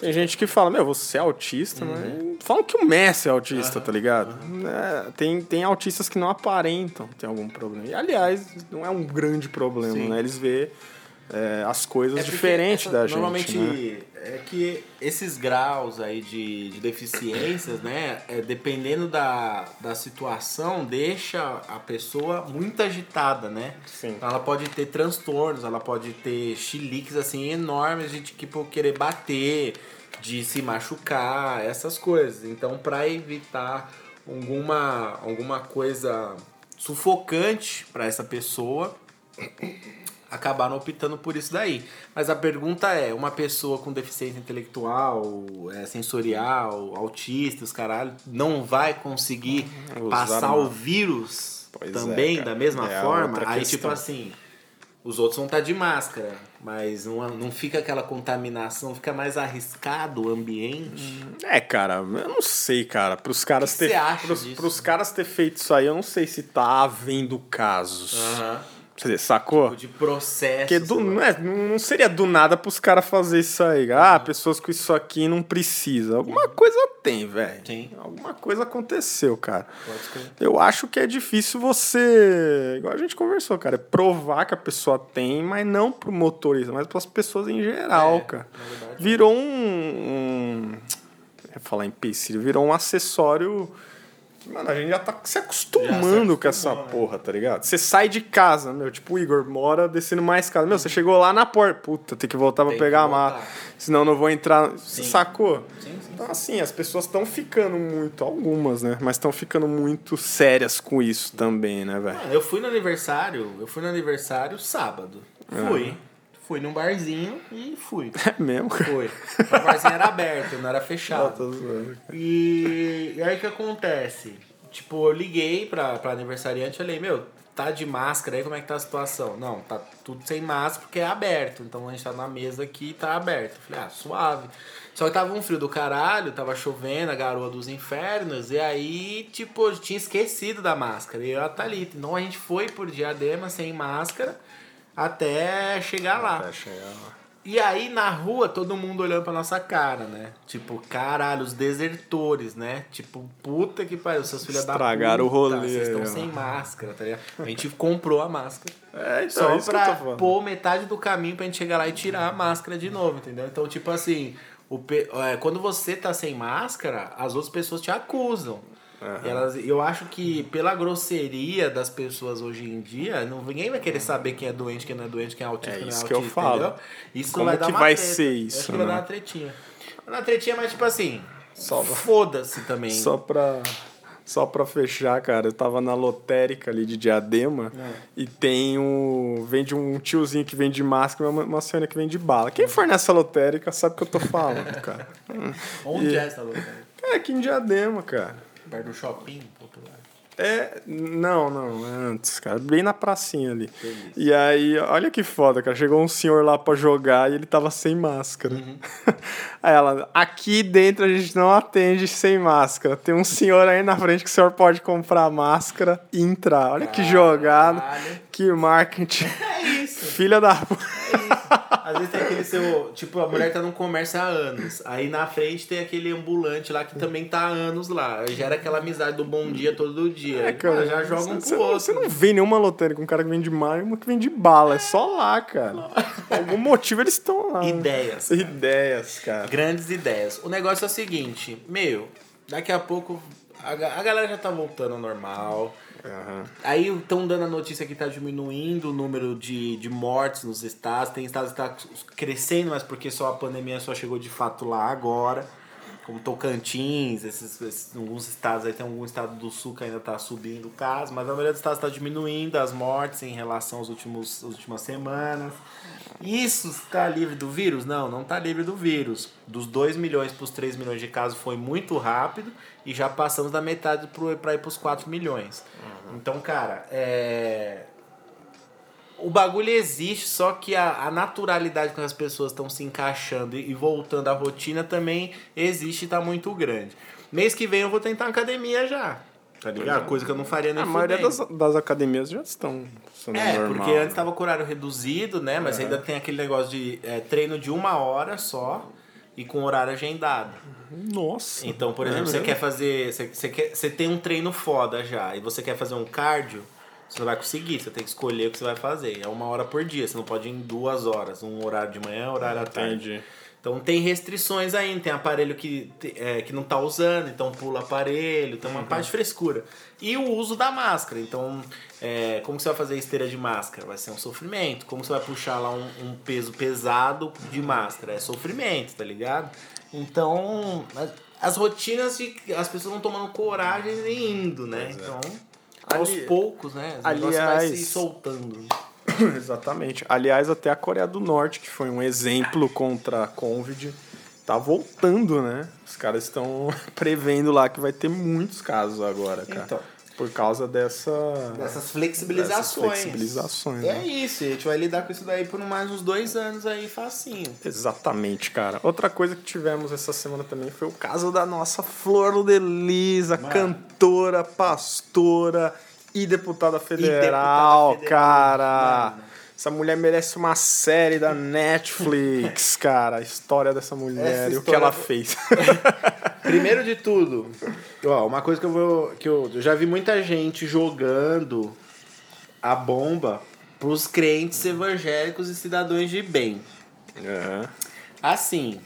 Tem gente que fala, meu, você é autista, Uhum. mas. Falam que o Messi é autista, tá ligado? É, tem, tem autistas que não aparentam ter algum problema. E, aliás, não é um grande problema, Sim. né? Eles vê é, as coisas É essa- da gente. Normalmente né? é que esses graus aí de, de deficiências, né? é, dependendo da, da situação, deixa a pessoa muito agitada, né? Sim. Ela pode ter transtornos, ela pode ter chiliques assim enormes de tipo querer bater, de se machucar, essas coisas. Então, para evitar alguma, alguma coisa sufocante para essa pessoa, acabaram optando por isso daí. Mas a pergunta é, uma pessoa com deficiência intelectual, é, sensorial, autista, os caralho, não vai conseguir Usar passar uma- o vírus Pois é, também cara. da mesma É forma? Aí questão. tipo assim, os outros vão estar de máscara, mas não, não fica aquela contaminação, fica mais arriscado o ambiente. É, cara, eu não sei, cara. Pros caras que ter. pros, caras ter feito isso aí, eu não sei se tá havendo casos. Aham. Você sacou? De processo. Porque do- não, é- não seria do nada pros caras fazer isso aí. Ah, pessoas com isso aqui não precisa. Alguma coisa tem, velho. Tem. Alguma coisa aconteceu, cara. Eu acho que é difícil você, igual a gente conversou, cara, é provar que a pessoa tem, mas não pro motorista, mas pras pessoas em geral, É, cara. verdade. Virou um, um falar empecilho, virou um acessório que, mano, a gente já tá se acostumando se com essa né? porra, tá ligado? Você sai de casa, meu, tipo, o Igor mora descendo mais casa. Meu, você chegou lá na porta, puta, tem que voltar pra Tem que pegar a mala, senão não vou entrar, Sim. sacou? Sim, sim. Então, assim, as pessoas estão ficando muito, algumas, né? Mas estão ficando muito sérias com isso também, né, velho? Eu fui no aniversário, eu fui no aniversário sábado. Fui. Fui num barzinho e fui. É mesmo. Fui. O barzinho era aberto, não era fechado. Tô zoando. E, e aí o que acontece? Tipo, eu liguei pra, pra aniversariante e falei, meu, tá de máscara aí, como é que tá a situação? Não, tá tudo sem máscara porque é aberto. Então a gente tá na mesa aqui e tá aberto. Eu falei, ah, suave. Só que tava um frio do caralho, tava chovendo, a garoa dos infernos, e aí, tipo, eu tinha esquecido da máscara. E eu a Thalita. Então a gente foi por diadema sem máscara até chegar lá. Até chegar lá. E aí na rua todo mundo olhando pra nossa cara, né? Tipo, caralho, os desertores, né? Tipo, puta que pariu, seus filhos da puta. Estragaram o rolê, Vocês estão ó. sem máscara, tá ligado? A gente comprou a máscara. É, então, Só é isso pra pôr metade do caminho pra gente chegar lá e tirar a máscara de novo, entendeu? Então, tipo assim, o pe- é, quando você tá sem máscara, as outras pessoas te acusam. E Elas, eu acho que pela grosseria das pessoas hoje em dia, não, ninguém vai querer saber quem é doente, quem não é doente, quem é autista, É quem não é isso que eu autista, falo. entendeu? Isso Como vai dar que uma vai treta. ser Eu isso, Acho que vai né? dar uma tretinha. Uma tretinha, mas tipo assim, foda-se também. Só pra, só pra fechar, cara, eu tava na lotérica ali de Diadema É. e tem um. Vende um tiozinho que vende máscara e uma, uma senhora que vende bala. Quem for nessa lotérica sabe o que eu tô falando, cara. Onde E- é essa luta? É aqui em Diadema, cara. Perto do shopping, popular. É, não, não, é antes, cara, bem na pracinha ali. E aí, olha que foda, cara, chegou um senhor lá pra jogar e ele tava sem máscara. Aí ela, aqui dentro a gente não atende sem máscara. Tem um senhor aí na frente que o senhor pode comprar máscara e entrar. Olha que jogada, Caralho. que marketing. É isso. Filha da puta. Às vezes tem aquele seu. Tipo, a mulher tá num comércio há anos. Aí na frente tem aquele ambulante lá que também tá há anos lá. Gera aquela amizade do bom dia todo dia. É, cara, já joga um você, pro outro. você não vê nenhuma lotérica com um cara que vende mar e uma que vende bala. É só lá, cara. Por algum motivo eles estão lá. Ideias. Ideias, cara. Grandes ideias. O negócio é o seguinte, meu, daqui a pouco a, a galera já tá voltando ao normal. Aham. Aí estão dando a notícia que tá diminuindo o número de, de mortes nos estados. Tem estados que tá crescendo, mas porque só a pandemia só chegou de fato lá agora. Como Tocantins, esses, esses- alguns estados aí, tem algum estado do sul que ainda tá subindo o caso, mas a maioria dos estados está diminuindo as mortes em relação às, às últimas semanas. Isso está livre do vírus? Não, não está livre do vírus. Dos 2 milhões para os 3 milhões de casos foi muito rápido e já passamos da metade para ir para os 4 milhões. Então, cara, é... o bagulho existe, só que a, a naturalidade com que as pessoas estão se encaixando e, e voltando à rotina também existe e tá muito grande. Mês que vem eu vou tentar academia já. Tá ligado? Coisa que eu não faria nem A maioria das, das academias já estão sendo É, normal. porque antes tava com horário reduzido, né? Mas ainda tem aquele negócio de é, treino de uma hora só e com horário agendado. Nossa. Então, por É exemplo, você mesmo? quer fazer. Você, você, quer, você tem um treino foda já e você quer fazer um cardio, você não vai conseguir. Você tem que escolher o que você vai fazer. É uma hora por dia, você não pode ir em duas horas. Um horário de manhã, horário à tarde. Entendi. Então tem restrições ainda, tem aparelho que, é, que não tá usando, então pula aparelho, tem uma Uhum. parte de frescura. E o uso da máscara, então é, como você vai fazer esteira de máscara? Vai ser um sofrimento. Como você vai puxar lá um, um peso pesado de máscara? É sofrimento, tá ligado? Então, mas as rotinas de as pessoas vão tomando coragem e indo, né? Então, aos Ali- poucos, né? O negócio vai aliás- se soltando. Exatamente. Aliás, até a Coreia do Norte, que foi um exemplo contra a Covid, tá voltando, né? Os caras estão prevendo lá que vai ter muitos casos agora, cara. Então. Por causa dessa... Dessas flexibilizações. Dessas flexibilizações, É né? isso, a gente vai lidar com isso daí por mais uns dois anos aí, facinho. Exatamente, cara. Outra coisa que tivemos essa semana também foi o caso da nossa Flor de Lisa, cantora, pastora e deputada federal, federal, cara. mano. Essa mulher merece uma série da Netflix, cara. A história dessa mulher e o que ela fez. Primeiro de tudo, ó, uma coisa que eu vou. que eu, eu já vi muita gente jogando a bomba pros crentes evangélicos e cidadãos de bem. É. Assim,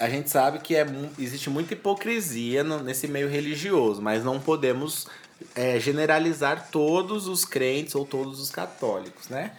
a gente sabe que é, existe muita hipocrisia no- nesse meio religioso, mas não podemos é, generalizar todos os crentes ou todos os católicos, né?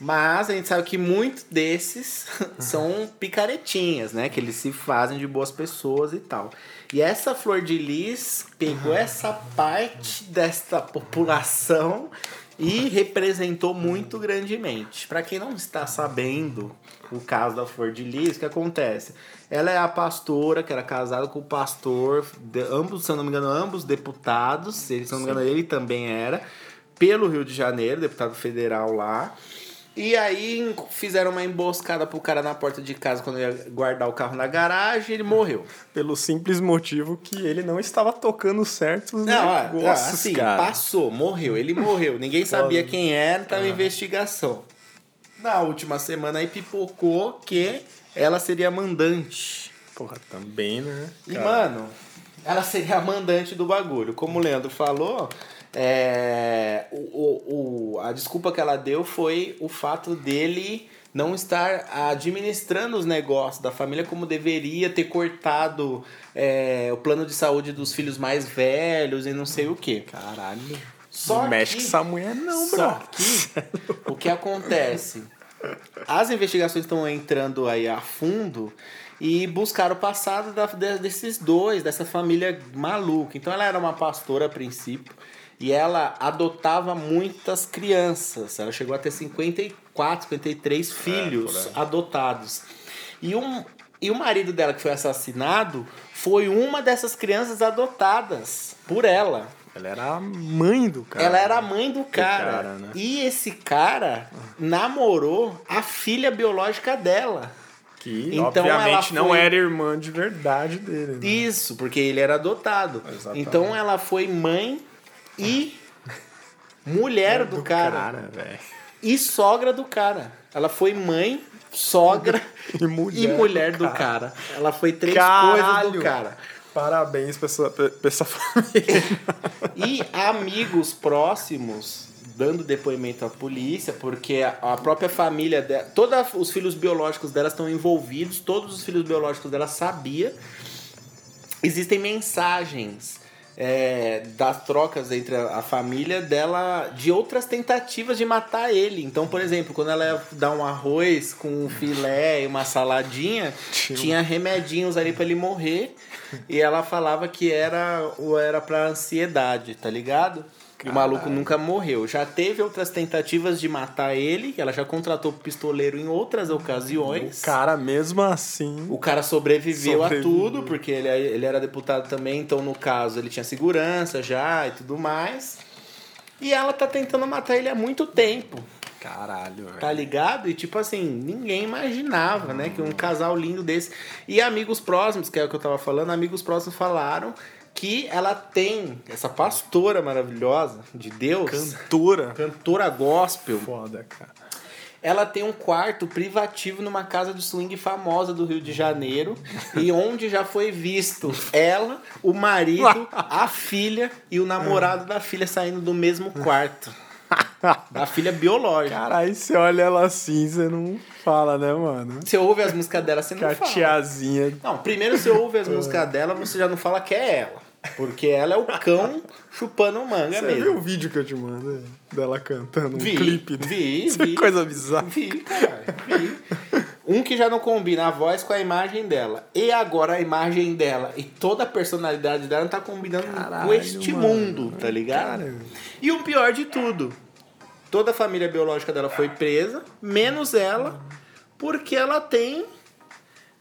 Mas a gente sabe que muitos desses são picaretinhas, né? Que eles se fazem de boas pessoas e tal. E essa flor de lis pegou essa parte desta população e representou muito grandemente. Para quem não está sabendo o caso da Flor de Lis, o que acontece? Ela é a pastora que era casada com o pastor, de- ambos, se eu não me engano, ambos deputados, se eu não me engano, ele também era, pelo Rio de Janeiro, deputado federal lá. E aí fizeram uma emboscada pro cara na porta de casa quando ia guardar o carro na garagem e ele morreu. Pelo simples motivo que ele não estava tocando certos Não, é, negócios, assim, cara. passou, morreu. Ele morreu. Ninguém sabia quem era, tava em investigação. Na última semana aí pipocou que ela seria a mandante. Porra, também, né? E, cara? mano, ela seria a mandante do bagulho. Como o Leandro falou, é, o, o, o- a desculpa que ela deu foi o fato dele não estar administrando os negócios da família como deveria, ter cortado é, o plano de saúde dos filhos mais velhos e não sei o que. Caralho. Só não mexe que- com essa mulher não, Só bro. que o que acontece? As investigações estão entrando aí a fundo e buscaram o passado da- de- desses dois, dessa família maluca. Então ela era uma pastora a princípio e ela adotava muitas crianças. Ela chegou a ter 54, 53 filhos adotados. E um e o marido dela que foi assassinado foi uma dessas crianças adotadas por ela. Ela era a mãe do cara. Ela era a mãe do cara. cara, né? E esse cara namorou a filha biológica dela. Que, Então obviamente, ela não foi- era irmã de verdade dele. Né? Isso, porque ele era adotado. Exatamente. Então ela foi mãe e mulher do, cara, velho. e sogra do cara. Ela foi mãe, sogra E mulher e mulher do do cara. Ela foi três Caralho. coisas do cara. Parabéns pra essa, pra essa família. E amigos próximos dando depoimento à polícia, porque a a própria família dela, todos os filhos biológicos dela estão envolvidos, todos os filhos biológicos dela sabia. Existem mensagens é, das trocas entre a, família dela de outras tentativas de matar ele. Então, por exemplo, quando ela ia dar um arroz com um filé e uma saladinha, Tinha um- tinha remedinhos ali pra ele morrer. E ela falava que era, ou era pra ansiedade, tá ligado? E o maluco nunca morreu. Já teve outras tentativas de matar ele, ela já contratou pistoleiro em outras ocasiões. O cara, mesmo assim. O cara sobreviveu, a Sobreviveu. tudo, porque ele, ele era deputado também, então no caso ele tinha segurança já e tudo mais. E ela tá tentando matar ele há muito tempo, Caralho, velho. tá ligado? E tipo assim, ninguém imaginava, né, que um casal lindo desse. E amigos próximos, que é o que eu tava falando, amigos próximos falaram que ela tem essa pastora maravilhosa de Deus, Cantora. cantora gospel, Foda, cara. ela tem um quarto privativo numa casa de swing famosa do Rio de Janeiro e onde já foi visto ela, o marido, a filha e o namorado da filha saindo do mesmo quarto. Da filha biológica. Caralho, você olha ela assim, você não fala, né, mano? Você ouve as músicas dela, você Que não a fala. tiazinha. Não, primeiro você ouve as músicas dela, você já não fala que é ela. Porque ela é o cão chupando manga Você mesmo. viu o vídeo que eu te mando dela cantando? Um Vi, clipe? vi, Isso é vi. coisa bizarra. Vi, caralho, vi. Um que já não combina a voz com a imagem dela. E agora a imagem dela e toda a personalidade dela não tá combinando com Caralho, este mano. mundo, tá ligado? Caramba. E o pior de tudo, toda a família biológica dela foi presa, menos ela, porque ela tem.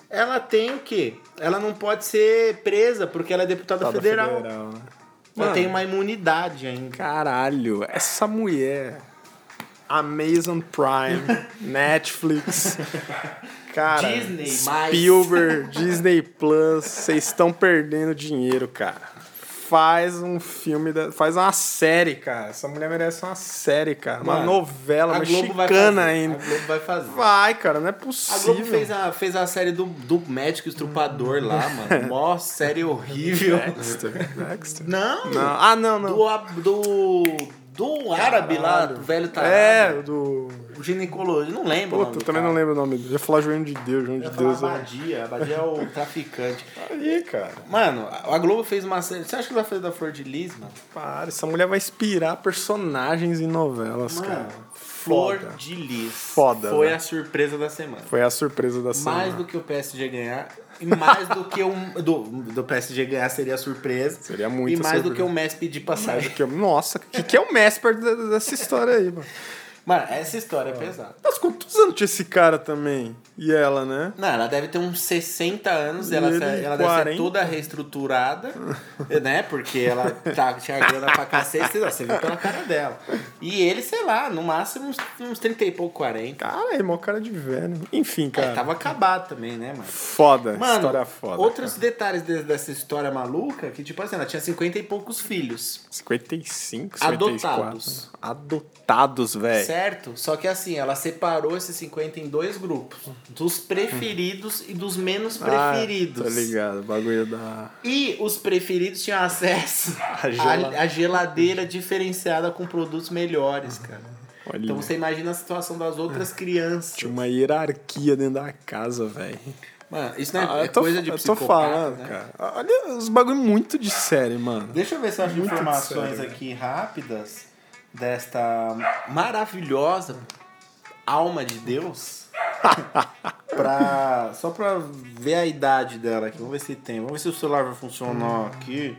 Ela tem o quê? Ela não pode ser presa porque ela é deputada Deputada federal. federal, né? Ela Mano. tem uma imunidade ainda. Caralho, essa mulher. Amazon Prime, Netflix. Cara, Disney. Spielberg, Disney Plus, vocês estão perdendo dinheiro, cara. Faz um filme, da- faz uma série, cara. Essa mulher merece uma série, cara. Uma Mano, novela a Globo vai mexicana fazer, ainda. A Globo vai fazer. Vai, cara, não é A possível. Globo fez a, fez a série do, do médico estrupador lá, mano. Mó série horrível. Dexter, Dexter. Não, Não. Ah, não, não. Do, do, do árabe lá, do velho tarado. É, do. O ginecologista, não lembro. o Puta, nome eu do também cara. não lembro o nome dele. Eu ia falar João de Deus, João Eu de Deus. é- Abadia. Abadia é o traficante. Aí, cara. Mano, a Globo fez uma série. Você acha que vai fazer da Flor de Lis, mano? Para, essa mulher vai inspirar personagens em novelas, cara. Flor Foda. de Lis. Foda, Foi velho. a surpresa da semana. Foi a surpresa da semana. Mais do que o PSG ganhar. E mais do que um. Do, do PSG ganhar seria surpresa. Seria muito E mais do surpresa. que o Messi pedir passagem. Que Nossa, o que, que é o Mesper da- dessa história aí, mano? Mano, essa história é pesada. Mas quantos anos tinha esse cara também? E ela, né? Não, ela deve ter uns 60 anos, E ela, ela deve 40. ser toda reestruturada, né? Porque ela tá, tinha grana pra cacete, você viu pela cara dela. E ele, sei lá, no máximo uns, uns 30 e pouco, 40. Cara, é mó cara de velho. Enfim, cara. É, tava acabado também, né, mano? Foda, Mano, história foda. outros cara. detalhes de- dessa história maluca, que tipo assim, ela tinha 50 e poucos filhos, 55, 54. Adotados. Adotados, velho. Certo? Só que assim, ela separou esses 50 em dois grupos, dos preferidos e dos menos preferidos. Ah, tô ligado, bagulho da. E os preferidos tinham acesso à geladeira diferenciada com produtos melhores, cara. Olha. Então você imagina a situação das outras crianças. Tinha uma hierarquia dentro da casa, velho. Mano, isso não é, Ah, é tô, coisa de eu tô psicopata, falando, né? cara. Olha os bagulho muito de série, mano. Deixa eu ver se eu acho Muito informações aqui rápidas desta maravilhosa alma de Deus. pra, só pra ver a idade dela aqui. Vamos ver se tem. Vamos ver se o celular vai funcionar aqui.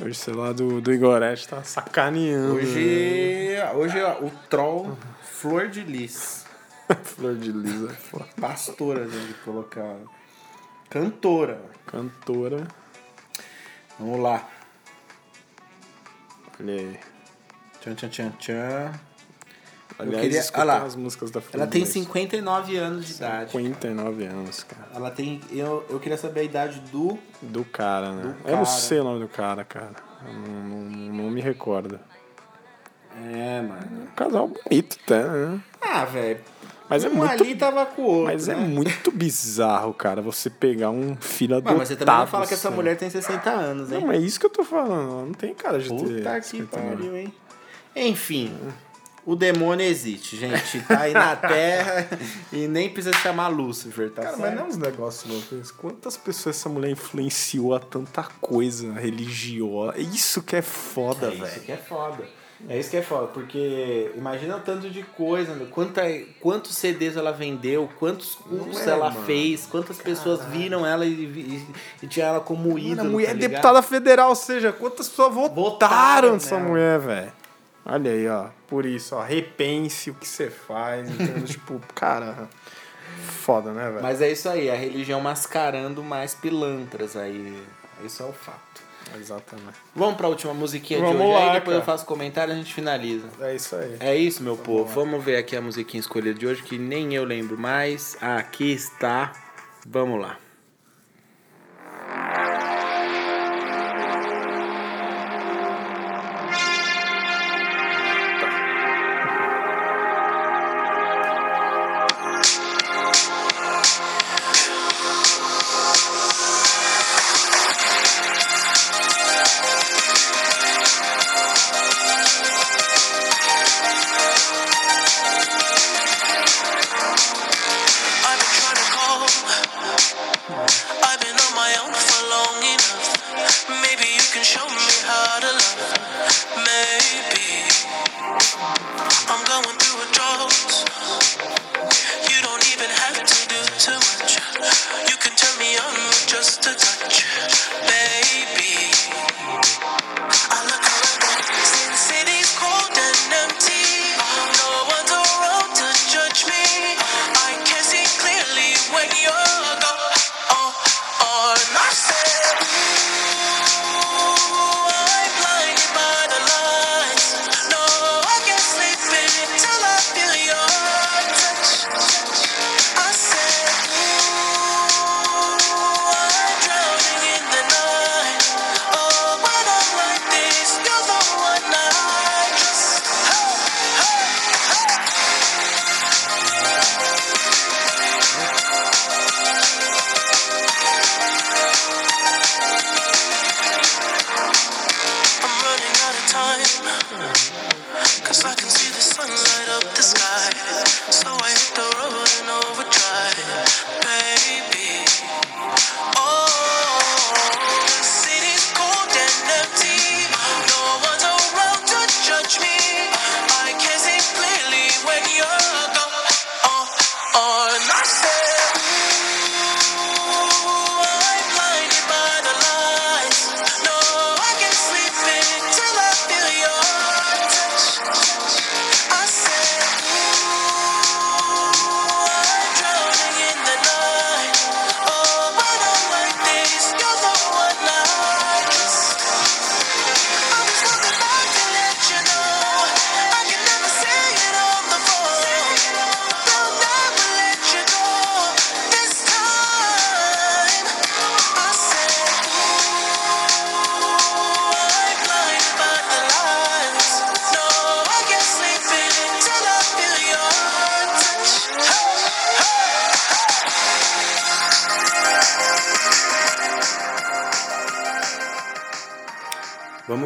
Hoje, sei lá, do, do Igorete tá sacaneando. Hoje, hoje é o troll Flor de Lis. Flor de Lisa. é foda. Pastora, de colocar. Cantora. Cantora. Vamos lá. Olha aí. Tchan, tchan, tchan, tchan. Aliás, queria- escutar olha lá. as músicas da Flor Ela tem Lis. 59 anos de idade. 59 anos, cara. Ela tem. Eu, eu queria saber a idade do. Do cara, né? Do Eu não cara. sei o nome do cara, cara. Eu não, não, não me recordo. É, mano. Um casal bonito, até, né? Ah, velho. Mas é um muito- ali tava com o outro. Mas é né? muito bizarro, cara, você pegar um filho adotado. Mas você também não fala que essa mulher tem 60 anos, hein? Não, é isso que eu tô falando. Ela não tem cara de ter Puta que 59. pariu, hein? Enfim, o demônio existe, gente. Tá aí na Terra e nem precisa chamar Lúcifer, tá Cara, certo? mas não é uns negócios loucos. Quantas pessoas essa mulher influenciou a tanta coisa religiosa? É isso que é foda, É isso velho. que é foda. É isso que é foda, porque imagina o tanto de coisa, né? Quanta, quantos CDs ela vendeu, quantos cursos é, ela mano. fez, quantas pessoas viram ela e, e, e tinha ela como Mano, ídolo. a mulher tá é deputada federal, ou seja, quantas pessoas votaram, Votaram nessa nela. mulher, velho? Olha aí, ó. Por isso, ó. Repense o que você faz. Entendeu? tipo, cara. Foda, né, velho? Mas é isso aí, a religião mascarando mais pilantras aí. Isso é o fato. Exatamente. Vamos pra última musiquinha Vamos de hoje, lá, aí depois cara. eu faço comentário e a gente finaliza. É isso aí. É isso, meu povo. Vamos ver aqui a musiquinha escolhida de hoje, que nem eu lembro mais. Aqui está. Vamos lá.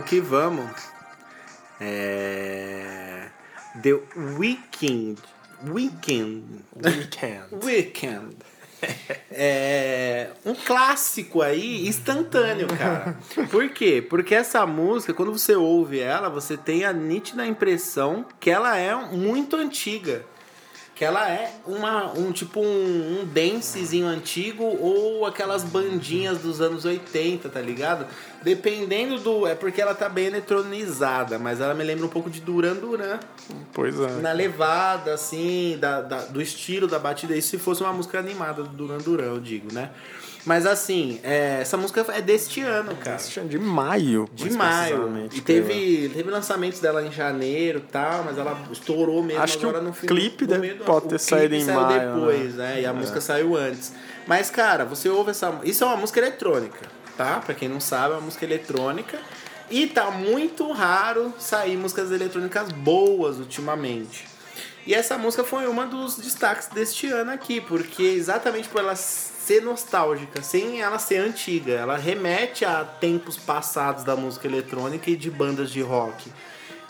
Que vamos. É... The Weekend. Weekend. Weekend. Weekend. É um clássico aí instantâneo, cara. Por quê? Porque essa música, quando você ouve ela, você tem a nítida impressão que ela é muito antiga. Que ela é uma, um tipo um, um dancezinho antigo ou aquelas bandinhas dos anos 80, tá ligado? Dependendo do. É porque ela tá bem eletronizada, mas ela me lembra um pouco de Duran Duran Pois é. na levada, assim, da, da- do estilo da batida. Isso se fosse uma música animada do Duran Duran, eu digo, né? Mas assim, é, essa música é deste ano, cara. Esse ano de maio. De maio. E teve, teve lançamentos dela em janeiro e tal, mas ela estourou mesmo Acho que agora o no fim clipe meio do- pode ter saído em saiu maio, depois, né? né? E a música saiu antes. Mas, cara, você ouve essa. Isso é uma música eletrônica, tá? Pra quem não sabe, é uma música eletrônica. E tá muito raro sair músicas eletrônicas boas ultimamente. E essa música foi uma dos destaques deste ano aqui, porque exatamente por ela ser nostálgica, sem ela ser antiga, ela remete a tempos passados da música eletrônica e de bandas de rock.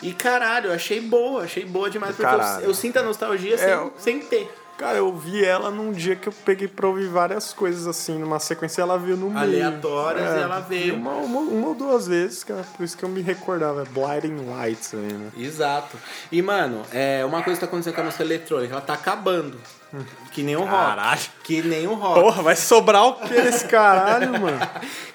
E caralho, achei boa, achei boa demais, porque eu, eu sinto a nostalgia sem, É, sem ter. Cara, eu vi ela num dia que eu peguei pra ouvir várias coisas assim, numa sequência ela veio no meio. Aleatórias, e ela veio. Uma, uma, uma ou duas vezes, cara, por isso que eu me recordava. É Blinding Lights aí, né? Exato. E, mano, é, uma coisa que tá acontecendo com a música eletrônica, ela tá acabando. Que nem o rock. Caralho. Que nem o rock. Porra, vai sobrar o que nesse caralho, mano?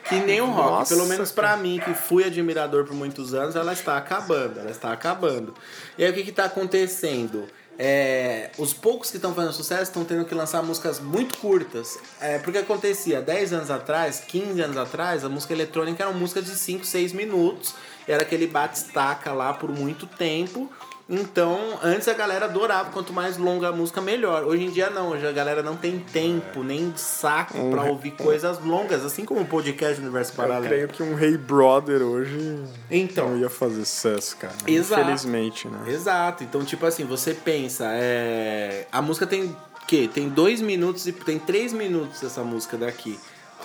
Que nem o rock. Nossa, Pelo menos pra mim, que fui admirador por muitos anos, ela está acabando. Ela está acabando. E aí o que que tá acontecendo? É, os poucos que estão fazendo sucesso estão tendo que lançar músicas muito curtas. É, porque acontecia 10 anos atrás, 15 anos atrás, a música eletrônica era uma música de 5, 6 minutos. Era aquele bate-estaca lá por muito tempo. Então, antes a galera adorava, quanto mais longa a música, melhor. Hoje em dia não, hoje a galera não tem tempo, nem saco pra ouvir coisas longas, assim como o podcast do Universo Eu Paralelo. creio que um Hey Brother hoje Então, não ia fazer sucesso, cara. Exato. Infelizmente, né? Exato. Então, tipo assim, você pensa, é... a música tem que Tem dois minutos e tem três minutos essa música daqui.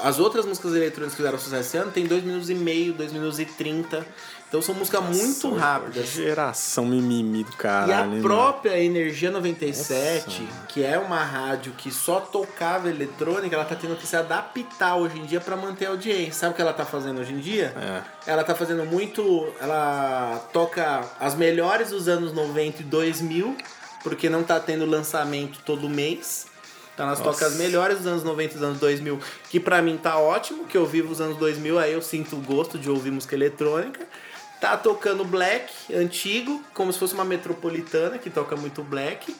As outras músicas eletrônicas que fizeram sucesso esse ano tem dois minutos e meio, dois minutos e trinta. Então são músicas muito rápidas. Geração mimimi do E caralho. a hein, própria Energia 97, que é uma rádio que só tocava eletrônica, ela tá tendo que se adaptar hoje em dia pra manter a audiência. Sabe o que ela tá fazendo hoje em dia? É. Ela tá fazendo muito. Ela toca as melhores dos anos 90 e 2000, porque não tá tendo lançamento todo mês. Tá nas tocas melhores dos anos 90 e dos anos 2000, que pra mim tá ótimo, que eu vivo os anos 2000, aí eu sinto o gosto de ouvir música eletrônica. Tá tocando black, antigo, como se fosse uma metropolitana, que toca muito black.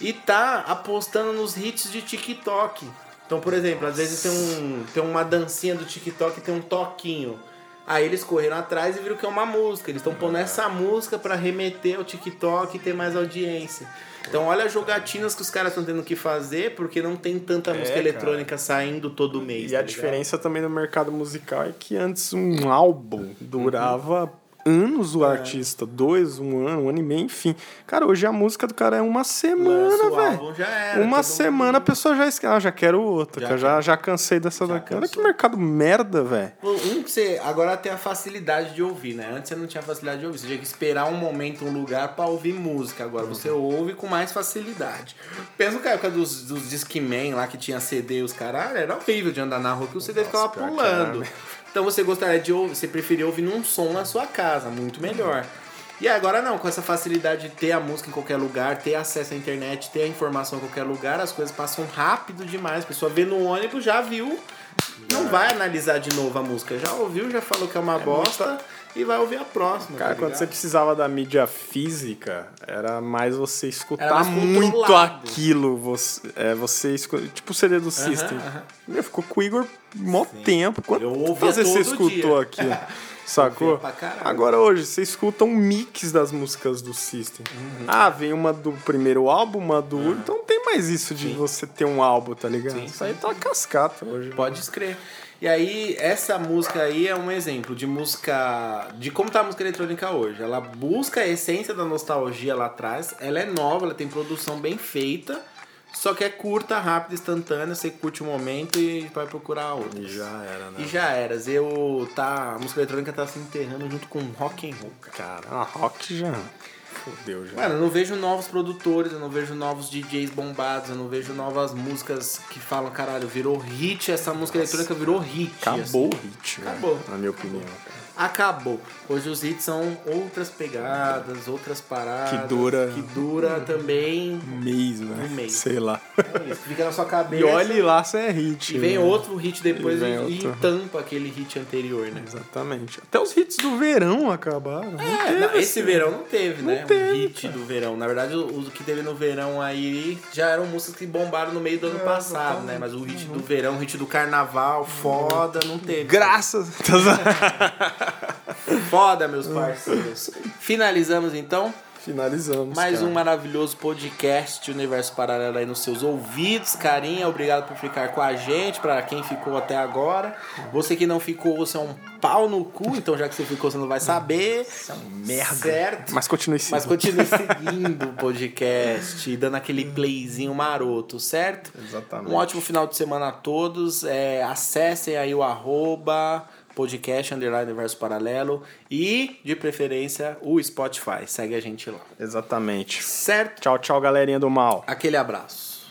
E tá apostando nos hits de TikTok. Então, por exemplo, às vezes tem, um, tem uma dancinha do TikTok, tem um toquinho. Aí eles correram atrás e viram que é uma música. Eles estão pondo essa música pra remeter ao TikTok e ter mais audiência. Então olha as jogatinas que os caras estão tendo que fazer, porque não tem tanta música cara. eletrônica saindo todo mês. E tá a ligado? diferença também no mercado musical é que antes um álbum durava anos É. o artista, dois, um ano, um ano e meio, enfim. Cara, hoje a música do cara é uma semana, velho. Uma semana a pessoa já esquece. Ah, já quero outra, Já que eu já, já cansei dessa Já daqui. Olha que cansou. mercado merda, velho. Um que você agora tem a facilidade de ouvir, né? Antes você não tinha facilidade de ouvir. Você tinha que esperar um momento, um lugar pra ouvir música. Agora você ouve com mais facilidade. Pensa na época dos, dos Discman lá que tinha CD os caralho, era horrível de andar na rua que o CD ficava pior que pulando. era, Então você gostaria de ouvir, você preferia ouvir num som na sua casa, muito melhor. E agora não, com essa facilidade de ter a música em qualquer lugar, ter acesso à internet, ter a informação em qualquer lugar, as coisas passam rápido demais. A pessoa vê no ônibus, já viu, não vai analisar de novo a música. Já ouviu, já falou que é uma bosta e vai ouvir a próxima. Cara, tá quando você precisava da mídia física, era mais você escutar mais muito aquilo. Você, é, você escu- Tipo o CD do System. aham. Meu, ficou com o Igor mó tempo. Quanto Eu ouvia vezes você escutou dia. aquilo? Sacou? Agora hoje, você escuta um mix das músicas do System. Uhum. Ah, vem uma do primeiro álbum, uma do. Então não tem mais isso de você ter um álbum, tá ligado? Sim, Isso aí tá cascata hoje. Pode escrever. E aí, essa música aí é um exemplo de música. de como tá a música eletrônica hoje. Ela busca a essência da nostalgia lá atrás. Ela é nova, ela tem produção bem feita. Só que é curta, rápida, instantânea. Você curte o momento e vai procurar outra. E já era, né? E já eras. Eu tá. A música eletrônica tá se enterrando junto com rock and roll, cara. Rock já. Fodeu já. Mano, eu não vejo novos produtores, eu não vejo novos DJs bombados, eu não vejo novas músicas que falam, caralho, virou hit, essa música eletrônica virou hit. Acabou assim. o hit, velho, Acabou. Na minha opinião. Acabou. Hoje os hits são outras pegadas, outras paradas. Que dura- Que dura também. Um mês, né? Um mês. Sei lá. É isso, fica na sua cabeça. E olhe lá se é hit. E vem né? outro hit depois E e, vem e outro. tampa aquele hit anterior, né? Exatamente. Até os hits do verão acabaram. Não É, não, esse verão não teve, né? teve, hit do verão. Na verdade, o, o que teve no verão aí já eram músicas que bombaram no meio do É, ano passado, né? Mas o hit do verão, o hit do carnaval, foda, não teve. Graças. Foda, meus parceiros. Finalizamos então. Finalizamos. Mais cara. um maravilhoso podcast Universo Paralelo aí nos seus ouvidos. Carinha, obrigado por ficar com a gente. Pra quem ficou até agora. Você que não ficou, você é um pau no cu. Então, já que você ficou, você não vai saber. Você é um merda. Certo? Mas continue seguindo. Mas continue seguindo o podcast, dando aquele playzinho maroto, certo? Exatamente. Um ótimo final de semana a todos. É, acessem aí o arroba podcast underline universo paralelo e, de preferência, o Spotify. Segue a gente lá. Exatamente. Certo? Tchau, tchau, galerinha do mal. Aquele abraço.